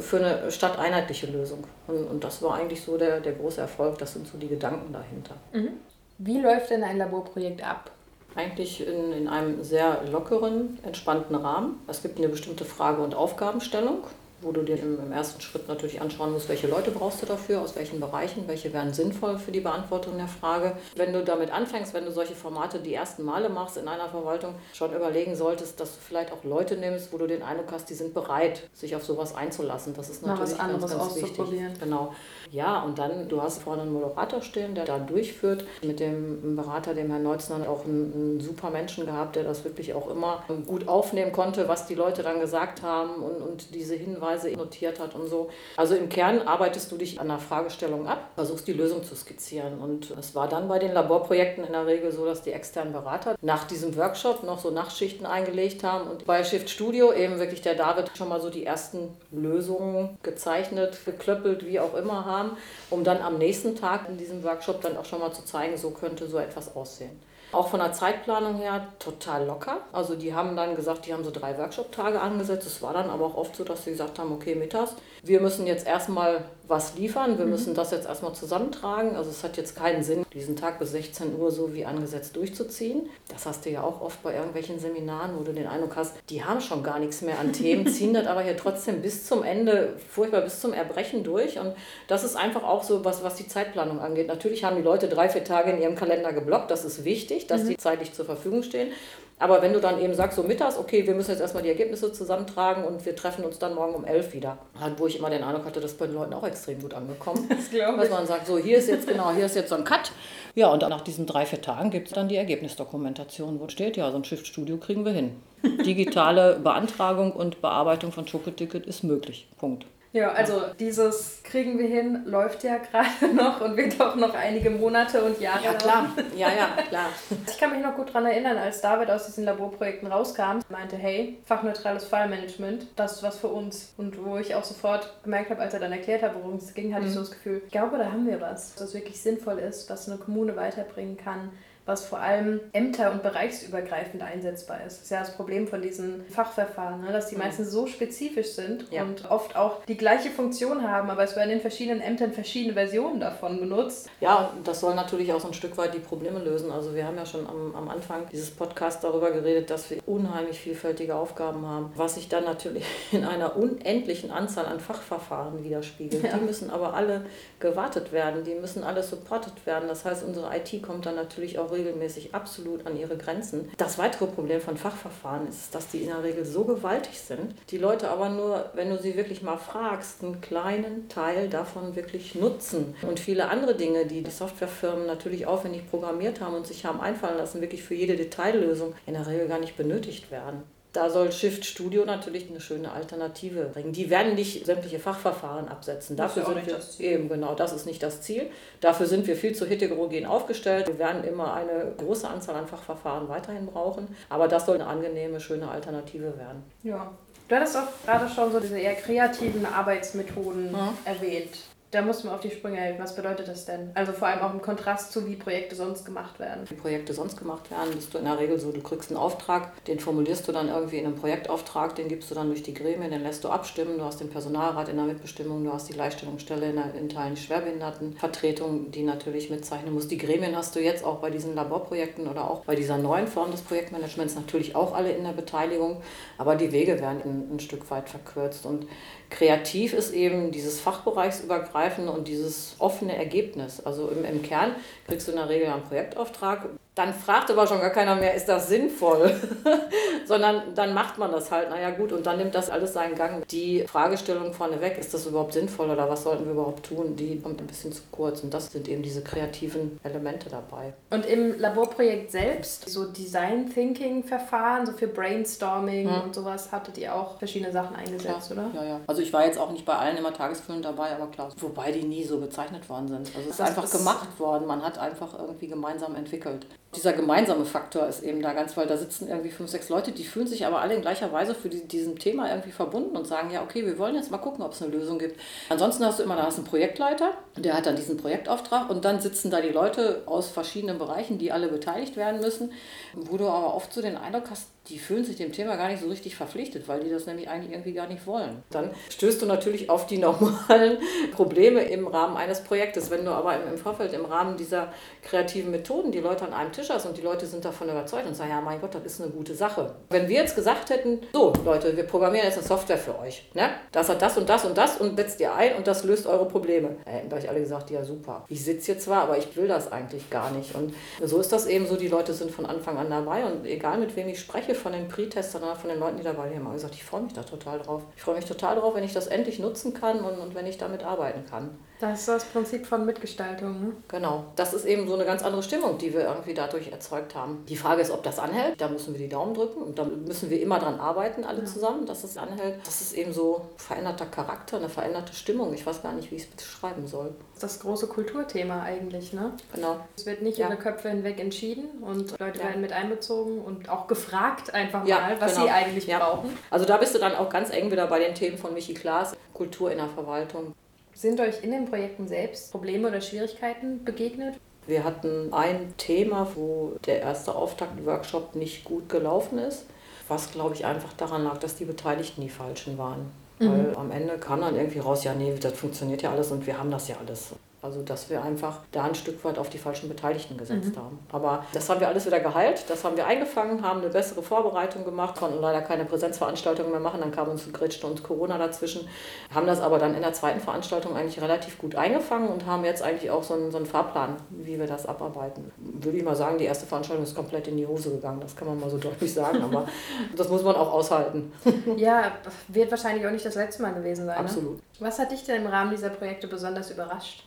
für eine stadteinheitliche Lösung. Und, und das war eigentlich so der, der große Erfolg, das sind so die Gedanken dahinter. Mhm. Wie läuft denn ein Laborprojekt ab? Eigentlich in, in einem sehr lockeren, entspannten Rahmen. Es gibt eine bestimmte Frage- und Aufgabenstellung wo du dir im ersten Schritt natürlich anschauen musst, welche Leute brauchst du dafür, aus welchen Bereichen, welche wären sinnvoll für die Beantwortung der Frage. Wenn du damit anfängst, wenn du solche Formate die ersten Male machst in einer Verwaltung, schon überlegen solltest, dass du vielleicht auch Leute nimmst, wo du den Eindruck hast, die sind bereit, sich auf sowas einzulassen. Das ist natürlich Mal was ganz, ganz wichtig. Genau. Ja, und dann, du hast vorne einen Moderator stehen, der da durchführt. Mit dem Berater, dem Herrn Neutzner, auch einen, einen super Menschen gehabt, der das wirklich auch immer gut aufnehmen konnte, was die Leute dann gesagt haben und, und diese Hinweise Hinweise notiert hat und so. Also im Kern arbeitest du dich an der Fragestellung ab, versuchst die Lösung zu skizzieren. Und es war dann bei den Laborprojekten in der Regel so, dass die externen Berater nach diesem Workshop noch so Nachtschichten eingelegt haben und bei Shift Studio eben wirklich der David schon mal so die ersten Lösungen gezeichnet, geklöppelt, wie auch immer haben, um dann am nächsten Tag in diesem Workshop dann auch schon mal zu zeigen, so könnte so etwas aussehen. Auch von der Zeitplanung her total locker. Also die haben dann gesagt, die haben so drei Workshop-Tage angesetzt. Es war dann aber auch oft so, dass sie gesagt haben, okay, mittags, wir müssen jetzt erstmal was liefern, wir mhm. müssen das jetzt erstmal zusammentragen. Also es hat jetzt keinen Sinn, diesen Tag bis 16 Uhr so wie angesetzt durchzuziehen. Das hast du ja auch oft bei irgendwelchen Seminaren, wo du den Eindruck hast, die haben schon gar nichts mehr an Themen, ziehen das aber hier trotzdem bis zum Ende, furchtbar bis zum Erbrechen durch. Und das ist einfach auch so was, was die Zeitplanung angeht. Natürlich haben die Leute drei, vier Tage in ihrem Kalender geblockt, das ist wichtig, dass mhm. die zeitlich zur Verfügung stehen. Aber wenn du dann eben sagst, so mittags, okay, wir müssen jetzt erstmal die Ergebnisse zusammentragen und wir treffen uns dann morgen um elf wieder. Halt, wo ich immer den Eindruck hatte, das ist bei den Leuten auch extrem gut angekommen. Das glaube ich. Dass man sagt, so hier ist jetzt genau, hier ist jetzt so ein Cut. Ja, und nach diesen drei, vier Tagen gibt es dann die Ergebnisdokumentation, wo steht, ja, so ein Shift-Studio kriegen wir hin. Digitale Beantragung und Bearbeitung von Schokoticket ist möglich. Punkt. Ja, also dieses kriegen wir hin, läuft ja gerade noch und wird auch noch einige Monate und Jahre. Ja, klar. Ja, ja, klar. Ich kann mich noch gut daran erinnern, als David aus diesen Laborprojekten rauskam, meinte, hey, fachneutrales Fallmanagement, das ist was für uns. Und wo ich auch sofort gemerkt habe, als er dann erklärt hat, worum es ging, hatte mhm. ich so das Gefühl, ich glaube, da haben wir was, was wirklich sinnvoll ist, was eine Kommune weiterbringen kann was vor allem ämter- und bereichsübergreifend einsetzbar ist. Das ist ja das Problem von diesen Fachverfahren, ne? dass die mhm. meistens so spezifisch sind ja. und oft auch die gleiche Funktion haben, aber es werden in verschiedenen Ämtern verschiedene Versionen davon benutzt. Ja, das soll natürlich auch so ein Stück weit die Probleme lösen. Also wir haben ja schon am, am Anfang dieses Podcasts darüber geredet, dass wir unheimlich vielfältige Aufgaben haben, was sich dann natürlich in einer unendlichen Anzahl an Fachverfahren widerspiegelt. Ja. Die müssen aber alle gewartet werden, die müssen alle supportet werden. Das heißt, unsere IT kommt dann natürlich auch regelmäßig absolut an ihre Grenzen. Das weitere Problem von Fachverfahren ist, dass die in der Regel so gewaltig sind, die Leute aber nur, wenn du sie wirklich mal fragst, einen kleinen Teil davon wirklich nutzen. Und viele andere Dinge, die die Softwarefirmen natürlich aufwendig programmiert haben und sich haben einfallen lassen, wirklich für jede Detaillösung in der Regel gar nicht benötigt werden. Da soll Shift Studio natürlich eine schöne Alternative bringen. Die werden nicht sämtliche Fachverfahren absetzen. Dafür sind wir eben genau, das ist nicht das Ziel. Dafür sind wir viel zu heterogen aufgestellt. Wir werden immer eine große Anzahl an Fachverfahren weiterhin brauchen, aber das soll eine angenehme, schöne Alternative werden. Ja. Du hattest auch gerade schon so diese eher kreativen Arbeitsmethoden mhm. erwähnt. Da muss man auf die Sprünge helfen. Was bedeutet das denn? Also vor allem auch im Kontrast zu, wie Projekte sonst gemacht werden. Wie Projekte sonst gemacht werden, bist du in der Regel so, du kriegst einen Auftrag, den formulierst du dann irgendwie in einem Projektauftrag, den gibst du dann durch die Gremien, den lässt du abstimmen, du hast den Personalrat in der Mitbestimmung, du hast die Gleichstellungsstelle in der in Teilen Schwerbehindertenvertretung, die natürlich mitzeichnen muss. Die Gremien hast du jetzt auch bei diesen Laborprojekten oder auch bei dieser neuen Form des Projektmanagements natürlich auch alle in der Beteiligung, aber die Wege werden ein, ein Stück weit verkürzt und kreativ ist eben dieses fachbereichsübergreifende und dieses offene Ergebnis. Also im, im Kern kriegst du in der Regel einen Projektauftrag, dann fragt aber schon gar keiner mehr, ist das sinnvoll? Sondern dann macht man das halt, naja gut, und dann nimmt das alles seinen Gang. Die Fragestellung vorneweg, ist das überhaupt sinnvoll oder was sollten wir überhaupt tun, die kommt ein bisschen zu kurz. Und das sind eben diese kreativen Elemente dabei. Und im Laborprojekt selbst, so Design Thinking Verfahren, so für Brainstorming hm. und sowas, hattet ihr auch verschiedene Sachen eingesetzt, klar. oder? Ja, ja. Also ich war jetzt auch nicht bei allen immer tagesfüllend dabei, aber klar. Wobei die nie so bezeichnet worden sind. Also es ist einfach gemacht worden. Man hat einfach irgendwie gemeinsam entwickelt dieser gemeinsame Faktor ist eben da ganz, weil da sitzen irgendwie fünf, sechs Leute, die fühlen sich aber alle in gleicher Weise für die, diesem Thema irgendwie verbunden und sagen, ja, okay, wir wollen jetzt mal gucken, ob es eine Lösung gibt. Ansonsten hast du immer, da hast einen Projektleiter, der hat dann diesen Projektauftrag und dann sitzen da die Leute aus verschiedenen Bereichen, die alle beteiligt werden müssen, wo du aber oft so den Eindruck hast, die fühlen sich dem Thema gar nicht so richtig verpflichtet, weil die das nämlich eigentlich irgendwie gar nicht wollen. Dann stößt du natürlich auf die normalen Probleme im Rahmen eines Projektes. Wenn du aber im Vorfeld im Rahmen dieser kreativen Methoden die Leute an einem Tisch hast und die Leute sind davon überzeugt und sagen, ja mein Gott, das ist eine gute Sache. Wenn wir jetzt gesagt hätten, so Leute, wir programmieren jetzt eine Software für euch, ne? das hat das und das und das und setzt ihr ein und das löst eure Probleme. Da hätten euch alle gesagt, ja super. Ich sitze hier zwar, aber ich will das eigentlich gar nicht. Und so ist das eben so, die Leute sind von Anfang an dabei und egal mit wem ich spreche, spreche von den Pre-Testern von den Leuten, die dabei sind, haben gesagt, ich freue mich da total drauf. Ich freue mich total drauf, wenn ich das endlich nutzen kann und, und wenn ich damit arbeiten kann. Das ist das Prinzip von Mitgestaltung. Ne? Genau. Das ist eben so eine ganz andere Stimmung, die wir irgendwie dadurch erzeugt haben. Die Frage ist, ob das anhält. Da müssen wir die Daumen drücken und da müssen wir immer dran arbeiten, alle ja. zusammen, dass es anhält. Das ist eben so veränderter Charakter, eine veränderte Stimmung. Ich weiß gar nicht, wie ich es beschreiben soll. Das ist das große Kulturthema eigentlich, ne? Genau. Es wird nicht ja. über Köpfe hinweg entschieden und Leute ja. werden mit einbezogen und auch gefragt einfach mal, was genau. sie eigentlich brauchen. Also da bist du dann auch ganz eng wieder bei den Themen von Michi Klaas, Kultur in der Verwaltung. Sind euch in den Projekten selbst Probleme oder Schwierigkeiten begegnet? Wir hatten ein Thema, wo der erste Auftakt-Workshop nicht gut gelaufen ist, was glaube ich einfach daran lag, dass die Beteiligten die falschen waren. Mhm. Weil am Ende kam dann irgendwie raus, ja nee, das funktioniert ja alles und wir haben das ja alles. Also dass wir einfach da ein Stück weit auf die falschen Beteiligten gesetzt mhm. haben. Aber das haben wir alles wieder geheilt, das haben wir eingefangen, haben eine bessere Vorbereitung gemacht, konnten leider keine Präsenzveranstaltungen mehr machen, dann kam uns Gritsch und Corona dazwischen, haben das aber dann in der zweiten Veranstaltung eigentlich relativ gut eingefangen und haben jetzt eigentlich auch so einen, so einen Fahrplan, wie wir das abarbeiten. Würde ich mal sagen, die erste Veranstaltung ist komplett in die Hose gegangen, das kann man mal so deutlich sagen, aber das muss man auch aushalten. ja, wird wahrscheinlich auch nicht das letzte Mal gewesen sein. Ne? Absolut. Ne? Was hat dich denn im Rahmen dieser Projekte besonders überrascht?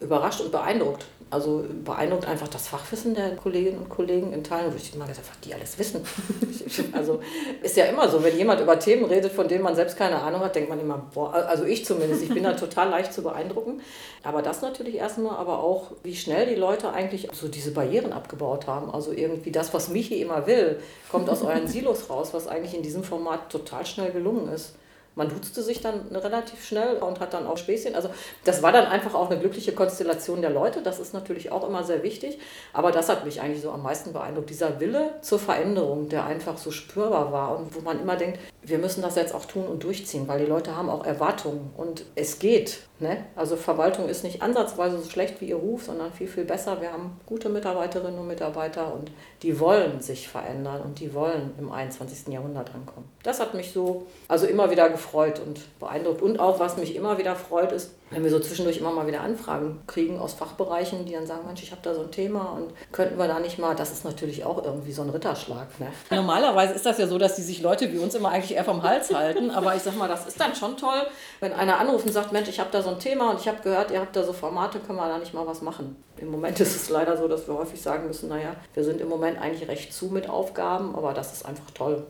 Überrascht und beeindruckt. Also beeindruckt einfach das Fachwissen der Kolleginnen und Kollegen in Teilen, wo ich immer gesagt habe, die alles wissen. also ist ja immer so, wenn jemand über Themen redet, von denen man selbst keine Ahnung hat, denkt man immer, boah, also ich zumindest, ich bin da total leicht zu beeindrucken. Aber das natürlich erstmal, aber auch, wie schnell die Leute eigentlich so diese Barrieren abgebaut haben. Also irgendwie das, was Michi immer will, kommt aus euren Silos raus, was eigentlich in diesem Format total schnell gelungen ist man duzte sich dann relativ schnell und hat dann auch Späßchen. Also das war dann einfach auch eine glückliche Konstellation der Leute. Das ist natürlich auch immer sehr wichtig. Aber das hat mich eigentlich so am meisten beeindruckt. Dieser Wille zur Veränderung, der einfach so spürbar war und wo man immer denkt, wir müssen das jetzt auch tun und durchziehen, weil die Leute haben auch Erwartungen und es geht. Ne? Also Verwaltung ist nicht ansatzweise so schlecht wie ihr Ruf, sondern viel, viel besser. Wir haben gute Mitarbeiterinnen und Mitarbeiter und die wollen sich verändern und die wollen im 21. Jahrhundert ankommen. Das hat mich so, also immer wieder gefreut und beeindruckt. Und auch, was mich immer wieder freut, ist, wenn wir so zwischendurch immer mal wieder Anfragen kriegen aus Fachbereichen, die dann sagen, Mensch, ich habe da so ein Thema und könnten wir da nicht mal, das ist natürlich auch irgendwie so ein Ritterschlag. Ne? Normalerweise ist das ja so, dass die sich Leute wie uns immer eigentlich eher vom Hals halten, aber ich sag mal, das ist dann schon toll, wenn einer anruft und sagt, Mensch, ich habe da so ein Thema und ich habe gehört, ihr habt da so Formate, können wir da nicht mal was machen. Im Moment ist es leider so, dass wir häufig sagen müssen, naja, wir sind im Moment eigentlich recht zu mit Aufgaben, aber das ist einfach toll.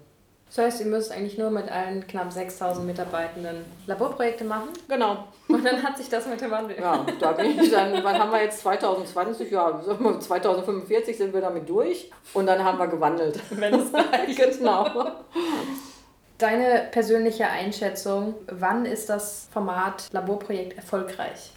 Das heißt, ihr müsst eigentlich nur mit allen knapp 6000 Mitarbeitenden Laborprojekte machen. Genau. Und dann hat sich das mit dem Wandel. Ja, da bin ich dann, wann haben wir jetzt 2020? Ja, 2045 sind wir damit durch und dann haben wir gewandelt. Wenn es reicht. genau. Deine persönliche Einschätzung, wann ist das Format Laborprojekt erfolgreich?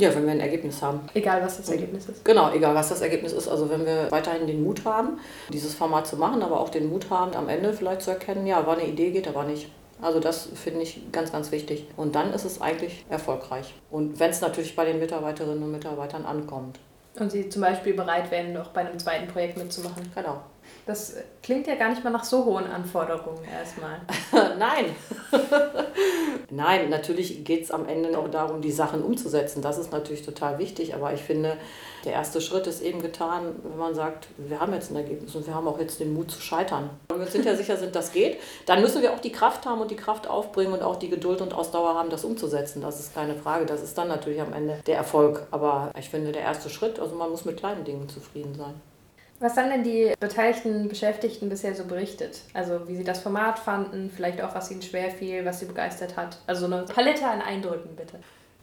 Ja, wenn wir ein Ergebnis haben. Egal, was das Ergebnis ist. Genau, egal, was das Ergebnis ist. Also wenn wir weiterhin den Mut haben, dieses Format zu machen, aber auch den Mut haben, am Ende vielleicht zu erkennen, ja, war eine Idee, geht aber nicht. Also das finde ich ganz, ganz wichtig. Und dann ist es eigentlich erfolgreich. Und wenn es natürlich bei den Mitarbeiterinnen und Mitarbeitern ankommt. Und sie zum Beispiel bereit wären, noch bei einem zweiten Projekt mitzumachen. Genau. Das klingt ja gar nicht mal nach so hohen Anforderungen erstmal. Nein. Nein, natürlich geht es am Ende auch darum, die Sachen umzusetzen. Das ist natürlich total wichtig. Aber ich finde, der erste Schritt ist eben getan, wenn man sagt, wir haben jetzt ein Ergebnis und wir haben auch jetzt den Mut zu scheitern. Wenn wir uns hinterher sicher sind, das geht, dann müssen wir auch die Kraft haben und die Kraft aufbringen und auch die Geduld und Ausdauer haben, das umzusetzen. Das ist keine Frage. Das ist dann natürlich am Ende der Erfolg. Aber ich finde, der erste Schritt, also man muss mit kleinen Dingen zufrieden sein. Was haben denn die beteiligten Beschäftigten bisher so berichtet? Also wie sie das Format fanden, vielleicht auch was ihnen schwer fiel, was sie begeistert hat. Also eine Palette an Eindrücken bitte.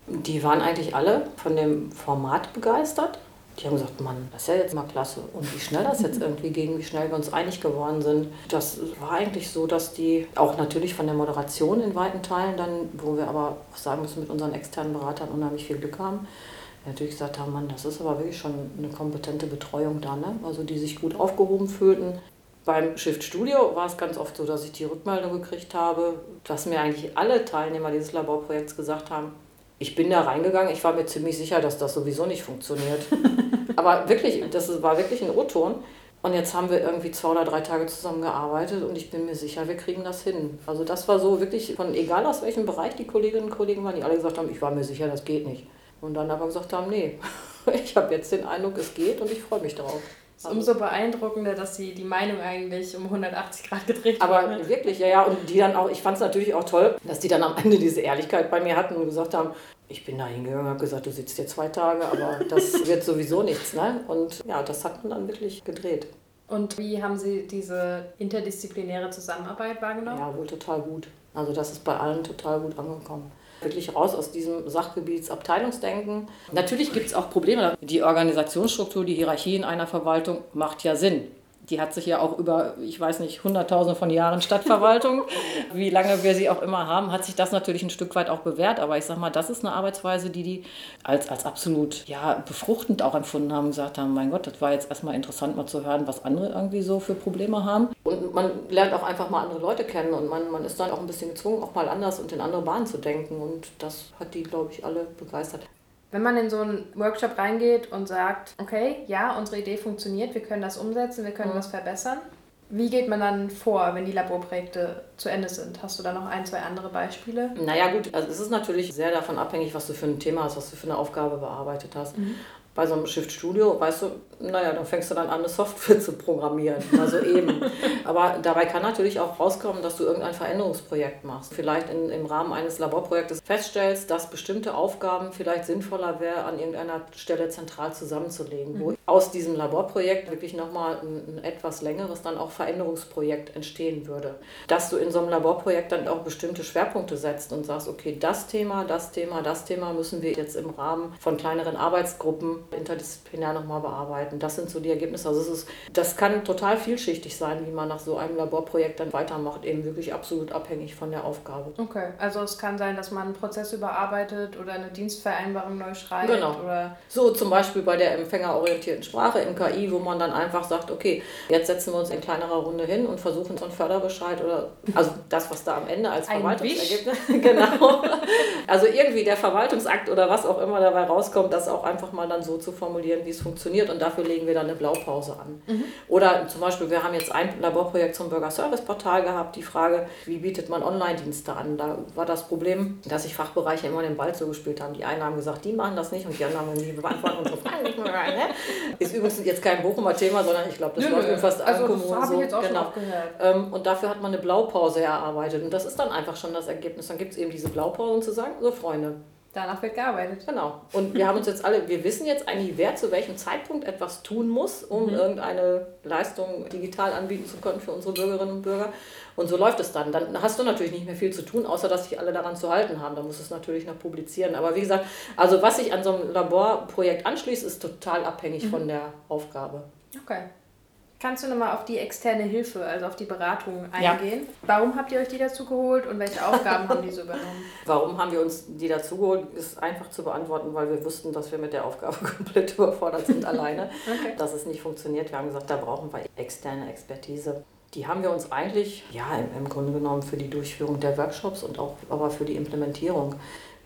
Die waren eigentlich alle von dem Format begeistert. Die haben gesagt, Mann, das ist ja jetzt mal klasse. Und wie schnell das jetzt irgendwie ging, wie schnell wir uns einig geworden sind. Das war eigentlich so, dass die auch natürlich von der Moderation in weiten Teilen dann, wo wir aber auch sagen müssen, mit unseren externen Beratern unheimlich viel Glück haben, natürlich gesagt haben, Mann, das ist aber wirklich schon eine kompetente Betreuung da, ne? Also die sich gut aufgehoben fühlten. Beim Shift Studio war es ganz oft so, dass ich die Rückmeldung gekriegt habe, dass mir eigentlich alle Teilnehmer dieses Laborprojekts gesagt haben, ich bin da reingegangen, ich war mir ziemlich sicher, dass das sowieso nicht funktioniert. aber wirklich, das war wirklich ein O-Ton. Und jetzt haben wir irgendwie zwei oder drei Tage zusammengearbeitet und ich bin mir sicher, wir kriegen das hin. Also das war so wirklich von egal aus welchem Bereich die Kolleginnen und Kollegen waren, die alle gesagt haben, ich war mir sicher, das geht nicht. Und dann aber gesagt haben, nee, ich habe jetzt den Eindruck, es geht und ich freue mich darauf. Es ist umso beeindruckender, dass sie die Meinung eigentlich um 180 Grad gedreht haben. Aber hat. wirklich, ja, ja. Und die dann auch, ich fand es natürlich auch toll, dass die dann am Ende diese Ehrlichkeit bei mir hatten und gesagt haben, ich bin da hingegangen und habe gesagt, du sitzt hier zwei Tage, aber das wird sowieso nichts. Ne? Und ja, das hat man dann wirklich gedreht. Und wie haben Sie diese interdisziplinäre Zusammenarbeit wahrgenommen? Ja, wohl total gut. Also das ist bei allen total gut angekommen wirklich raus aus diesem Sachgebietsabteilungsdenken. Natürlich gibt es auch Probleme. Die Organisationsstruktur, die Hierarchie in einer Verwaltung macht ja Sinn die hat sich ja auch über, ich weiß nicht, hunderttausende von Jahren Stadtverwaltung, wie lange wir sie auch immer haben, hat sich das natürlich ein Stück weit auch bewährt. Aber ich sage mal, das ist eine Arbeitsweise, die die als, als absolut ja, befruchtend auch empfunden haben, gesagt haben, mein Gott, das war jetzt erstmal interessant mal zu hören, was andere irgendwie so für Probleme haben. Und man lernt auch einfach mal andere Leute kennen und man, man ist dann auch ein bisschen gezwungen, auch mal anders und in andere Bahnen zu denken. Und das hat die, glaube ich, alle begeistert. Wenn man in so einen Workshop reingeht und sagt, okay, ja, unsere Idee funktioniert, wir können das umsetzen, wir können mhm. was verbessern, wie geht man dann vor, wenn die Laborprojekte zu Ende sind? Hast du da noch ein, zwei andere Beispiele? Naja gut, also es ist natürlich sehr davon abhängig, was du für ein Thema hast, was du für eine Aufgabe bearbeitet hast. Mhm bei so einem Shift Studio, weißt du, naja, dann fängst du dann an, eine Software zu programmieren. Also eben. Aber dabei kann natürlich auch rauskommen, dass du irgendein Veränderungsprojekt machst. Vielleicht in, im Rahmen eines Laborprojektes feststellst, dass bestimmte Aufgaben vielleicht sinnvoller wäre, an irgendeiner Stelle zentral zusammenzulegen. Mhm. Wo aus diesem Laborprojekt wirklich nochmal ein, ein etwas längeres dann auch Veränderungsprojekt entstehen würde. Dass du in so einem Laborprojekt dann auch bestimmte Schwerpunkte setzt und sagst, okay, das Thema, das Thema, das Thema müssen wir jetzt im Rahmen von kleineren Arbeitsgruppen interdisziplinär nochmal bearbeiten. Das sind so die Ergebnisse. Also es ist, das kann total vielschichtig sein, wie man nach so einem Laborprojekt dann weitermacht, eben wirklich absolut abhängig von der Aufgabe. Okay, also es kann sein, dass man einen Prozess überarbeitet oder eine Dienstvereinbarung neu schreibt. Genau. Oder so zum Beispiel bei der empfängerorientierten Sprache im KI, wo man dann einfach sagt, okay, jetzt setzen wir uns in kleinerer Runde hin und versuchen so einen Förderbescheid oder also das, was da am Ende als Verwaltungsergebnis genau. Also irgendwie der Verwaltungsakt oder was auch immer dabei rauskommt, das auch einfach mal dann so zu formulieren, wie es funktioniert und dafür legen wir dann eine Blaupause an. Mhm. Oder zum Beispiel, wir haben jetzt ein Laborprojekt zum Bürgerservice-Portal gehabt, die Frage, wie bietet man Online-Dienste an? Da war das Problem, dass sich Fachbereiche immer den Ball zugespielt haben. Die einen haben gesagt, die machen das nicht und die anderen haben gesagt, wir beantworten unsere Fragen nicht mehr rein. Ne? Ist übrigens jetzt kein Bochumer Thema, sondern ich glaube, das nö, läuft in fast allen also, Kommunen so. Ich jetzt auch genau. Ähm, und dafür hat man eine Blaupause erarbeitet und das ist dann einfach schon das Ergebnis. Dann gibt es eben diese Blaupause, um zu sagen, so Freunde, Danach wird gearbeitet. Genau. Und wir haben uns jetzt alle, wir wissen jetzt eigentlich, wer zu welchem Zeitpunkt etwas tun muss, um mhm. irgendeine Leistung digital anbieten zu können für unsere Bürgerinnen und Bürger. Und so läuft es dann. Dann hast du natürlich nicht mehr viel zu tun, außer dass sich alle daran zu halten haben. Da muss es natürlich noch publizieren. Aber wie gesagt, also was sich an so einem Laborprojekt anschließt, ist total abhängig mhm. von der Aufgabe. Okay. Kannst du nochmal auf die externe Hilfe, also auf die Beratung eingehen? Ja. Warum habt ihr euch die dazu geholt und welche Aufgaben haben die so übernommen? Warum haben wir uns die dazu geholt, ist einfach zu beantworten, weil wir wussten, dass wir mit der Aufgabe komplett überfordert sind alleine, okay. dass es nicht funktioniert. Wir haben gesagt, da brauchen wir externe Expertise. Die haben wir uns eigentlich, ja, im, im Grunde genommen für die Durchführung der Workshops und auch aber für die Implementierung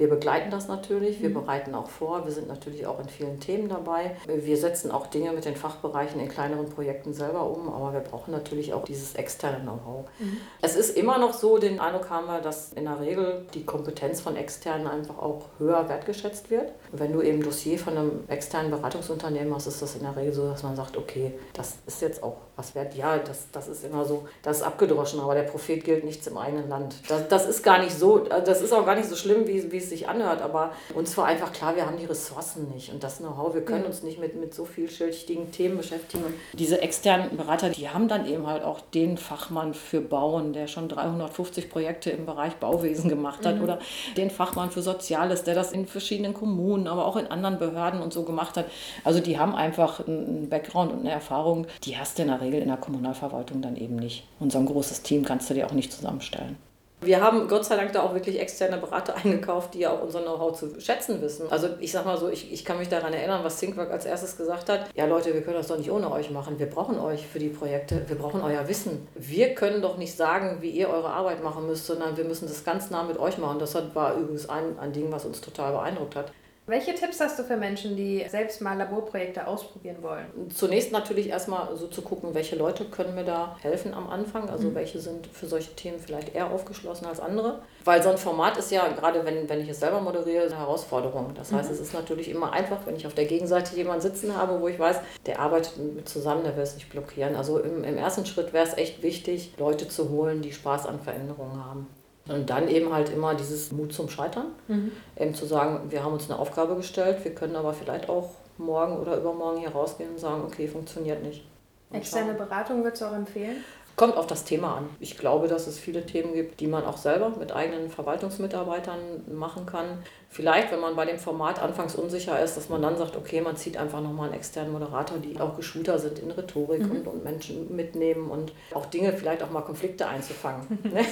wir begleiten das natürlich, wir mhm. bereiten auch vor, wir sind natürlich auch in vielen Themen dabei. Wir setzen auch Dinge mit den Fachbereichen in kleineren Projekten selber um, aber wir brauchen natürlich auch dieses externe Know-how. Mhm. Es ist immer noch so, den Eindruck haben wir, dass in der Regel die Kompetenz von Externen einfach auch höher wertgeschätzt wird. Wenn du eben ein Dossier von einem externen Beratungsunternehmen hast, ist das in der Regel so, dass man sagt, okay, das ist jetzt auch was wert. Ja, das, das ist immer so, das ist abgedroschen, aber der Prophet gilt nichts im eigenen Land. Das, das ist gar nicht so, das ist auch gar nicht so schlimm, wie, wie es sich anhört, aber uns war einfach klar, wir haben die Ressourcen nicht und das Know-how, wir können uns nicht mit, mit so vielschichtigen Themen beschäftigen. Diese externen Berater, die haben dann eben halt auch den Fachmann für Bauen, der schon 350 Projekte im Bereich Bauwesen gemacht hat mhm. oder den Fachmann für Soziales, der das in verschiedenen Kommunen, aber auch in anderen Behörden und so gemacht hat. Also die haben einfach einen Background und eine Erfahrung, die hast du in der Regel in der Kommunalverwaltung dann eben nicht. Und so ein großes Team kannst du dir auch nicht zusammenstellen. Wir haben Gott sei Dank da auch wirklich externe Berater eingekauft, die ja auch unser Know-how zu schätzen wissen. Also ich sag mal so, ich, ich kann mich daran erinnern, was Thinkwork als erstes gesagt hat. Ja Leute, wir können das doch nicht ohne euch machen. Wir brauchen euch für die Projekte. Wir brauchen euer Wissen. Wir können doch nicht sagen, wie ihr eure Arbeit machen müsst, sondern wir müssen das ganz nah mit euch machen. Das war übrigens ein, ein Ding, was uns total beeindruckt hat. Welche Tipps hast du für Menschen, die selbst mal Laborprojekte ausprobieren wollen? Zunächst natürlich erstmal so zu gucken, welche Leute können mir da helfen am Anfang. Also mhm. welche sind für solche Themen vielleicht eher aufgeschlossen als andere. Weil so ein Format ist ja, gerade wenn, wenn ich es selber moderiere, eine Herausforderung. Das heißt, mhm. es ist natürlich immer einfach, wenn ich auf der Gegenseite jemanden sitzen habe, wo ich weiß, der arbeitet mit zusammen, der will es nicht blockieren. Also im, im ersten Schritt wäre es echt wichtig, Leute zu holen, die Spaß an Veränderungen haben. Und dann eben halt immer dieses Mut zum Scheitern. Mhm. Eben zu sagen, wir haben uns eine Aufgabe gestellt, wir können aber vielleicht auch morgen oder übermorgen hier rausgehen und sagen, okay, funktioniert nicht. Externe Beratung würdest du auch empfehlen? Kommt auf das Thema an. Ich glaube, dass es viele Themen gibt, die man auch selber mit eigenen Verwaltungsmitarbeitern machen kann. Vielleicht, wenn man bei dem Format anfangs unsicher ist, dass man dann sagt, okay, man zieht einfach nochmal einen externen Moderator, die auch geschulter sind in Rhetorik mhm. und, und Menschen mitnehmen und auch Dinge, vielleicht auch mal Konflikte einzufangen. Ne?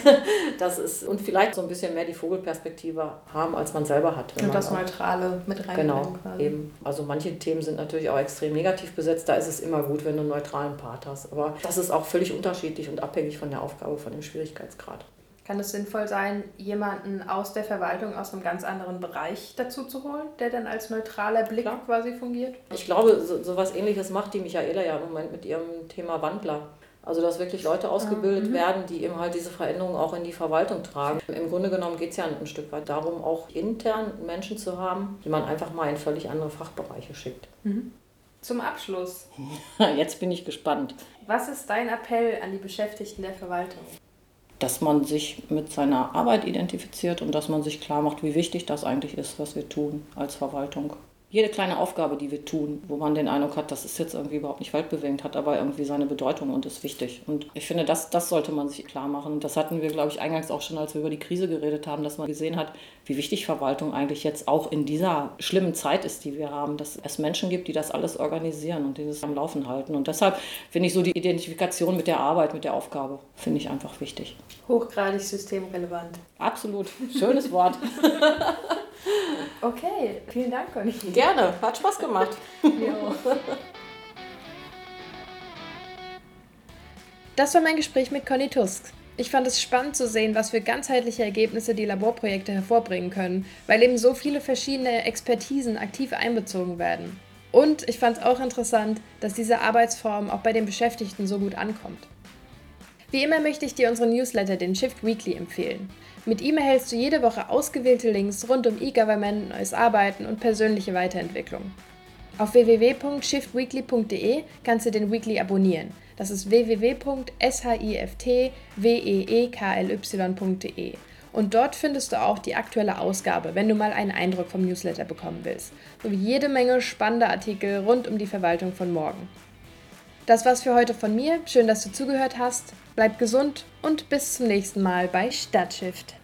das ist, und vielleicht so ein bisschen mehr die Vogelperspektive haben, als man selber hat. Und das Neutrale mit reinbringen. Genau, quasi. eben. Also manche Themen sind natürlich auch extrem negativ besetzt. Da ist es immer gut, wenn du einen neutralen Part hast. Aber das ist auch völlig unterschiedlich und abhängig von der Aufgabe, von dem Schwierigkeitsgrad kann es sinnvoll sein, jemanden aus der Verwaltung, aus einem ganz anderen Bereich dazu zu holen, der dann als neutraler Blick Klar. quasi fungiert? Ich glaube, so, so was ähnliches macht die Michaela ja im Moment mit ihrem Thema Wandler. Also dass wirklich Leute ausgebildet mhm. werden, die eben halt diese Veränderungen auch in die Verwaltung tragen. Im Grunde genommen geht es ja ein Stück weit darum, auch intern Menschen zu haben, die man einfach mal in völlig andere Fachbereiche schickt. Mhm. Zum Abschluss. Jetzt bin ich gespannt. Was ist dein Appell an die Beschäftigten der Verwaltung? dass man sich mit seiner Arbeit identifiziert und dass man sich klar macht, wie wichtig das eigentlich ist, was wir tun als Verwaltung jede kleine Aufgabe, die wir tun, wo man den Eindruck hat, das ist jetzt irgendwie überhaupt nicht weltbewegend, hat aber irgendwie seine Bedeutung und ist wichtig. Und ich finde, das, das sollte man sich klar machen. Das hatten wir, glaube ich, eingangs auch schon, als wir über die Krise geredet haben, dass man gesehen hat, wie wichtig Verwaltung eigentlich jetzt auch in dieser schlimmen Zeit ist, die wir haben, dass es Menschen gibt, die das alles organisieren und dieses am Laufen halten. Und deshalb finde ich so die Identifikation mit der Arbeit, mit der Aufgabe, finde ich einfach wichtig. Hochgradig systemrelevant. Absolut. Schönes Wort. Okay, vielen Dank, Conny. Gerne, hat Spaß gemacht. Das war mein Gespräch mit Conny Tusk. Ich fand es spannend zu sehen, was für ganzheitliche Ergebnisse die Laborprojekte hervorbringen können, weil eben so viele verschiedene Expertisen aktiv einbezogen werden. Und ich fand es auch interessant, dass diese Arbeitsform auch bei den Beschäftigten so gut ankommt. Wie immer möchte ich dir unseren Newsletter, den Shift Weekly, empfehlen. Mit ihm erhältst du jede Woche ausgewählte Links rund um E-Government, neues Arbeiten und persönliche Weiterentwicklung. Auf www.shiftweekly.de kannst du den Weekly abonnieren. Das ist www.shiftweekly.de. Und dort findest du auch die aktuelle Ausgabe, wenn du mal einen Eindruck vom Newsletter bekommen willst. Sowie jede Menge spannender Artikel rund um die Verwaltung von morgen. Das war's für heute von mir. Schön, dass du zugehört hast. Bleib gesund und bis zum nächsten Mal bei Stadtshift.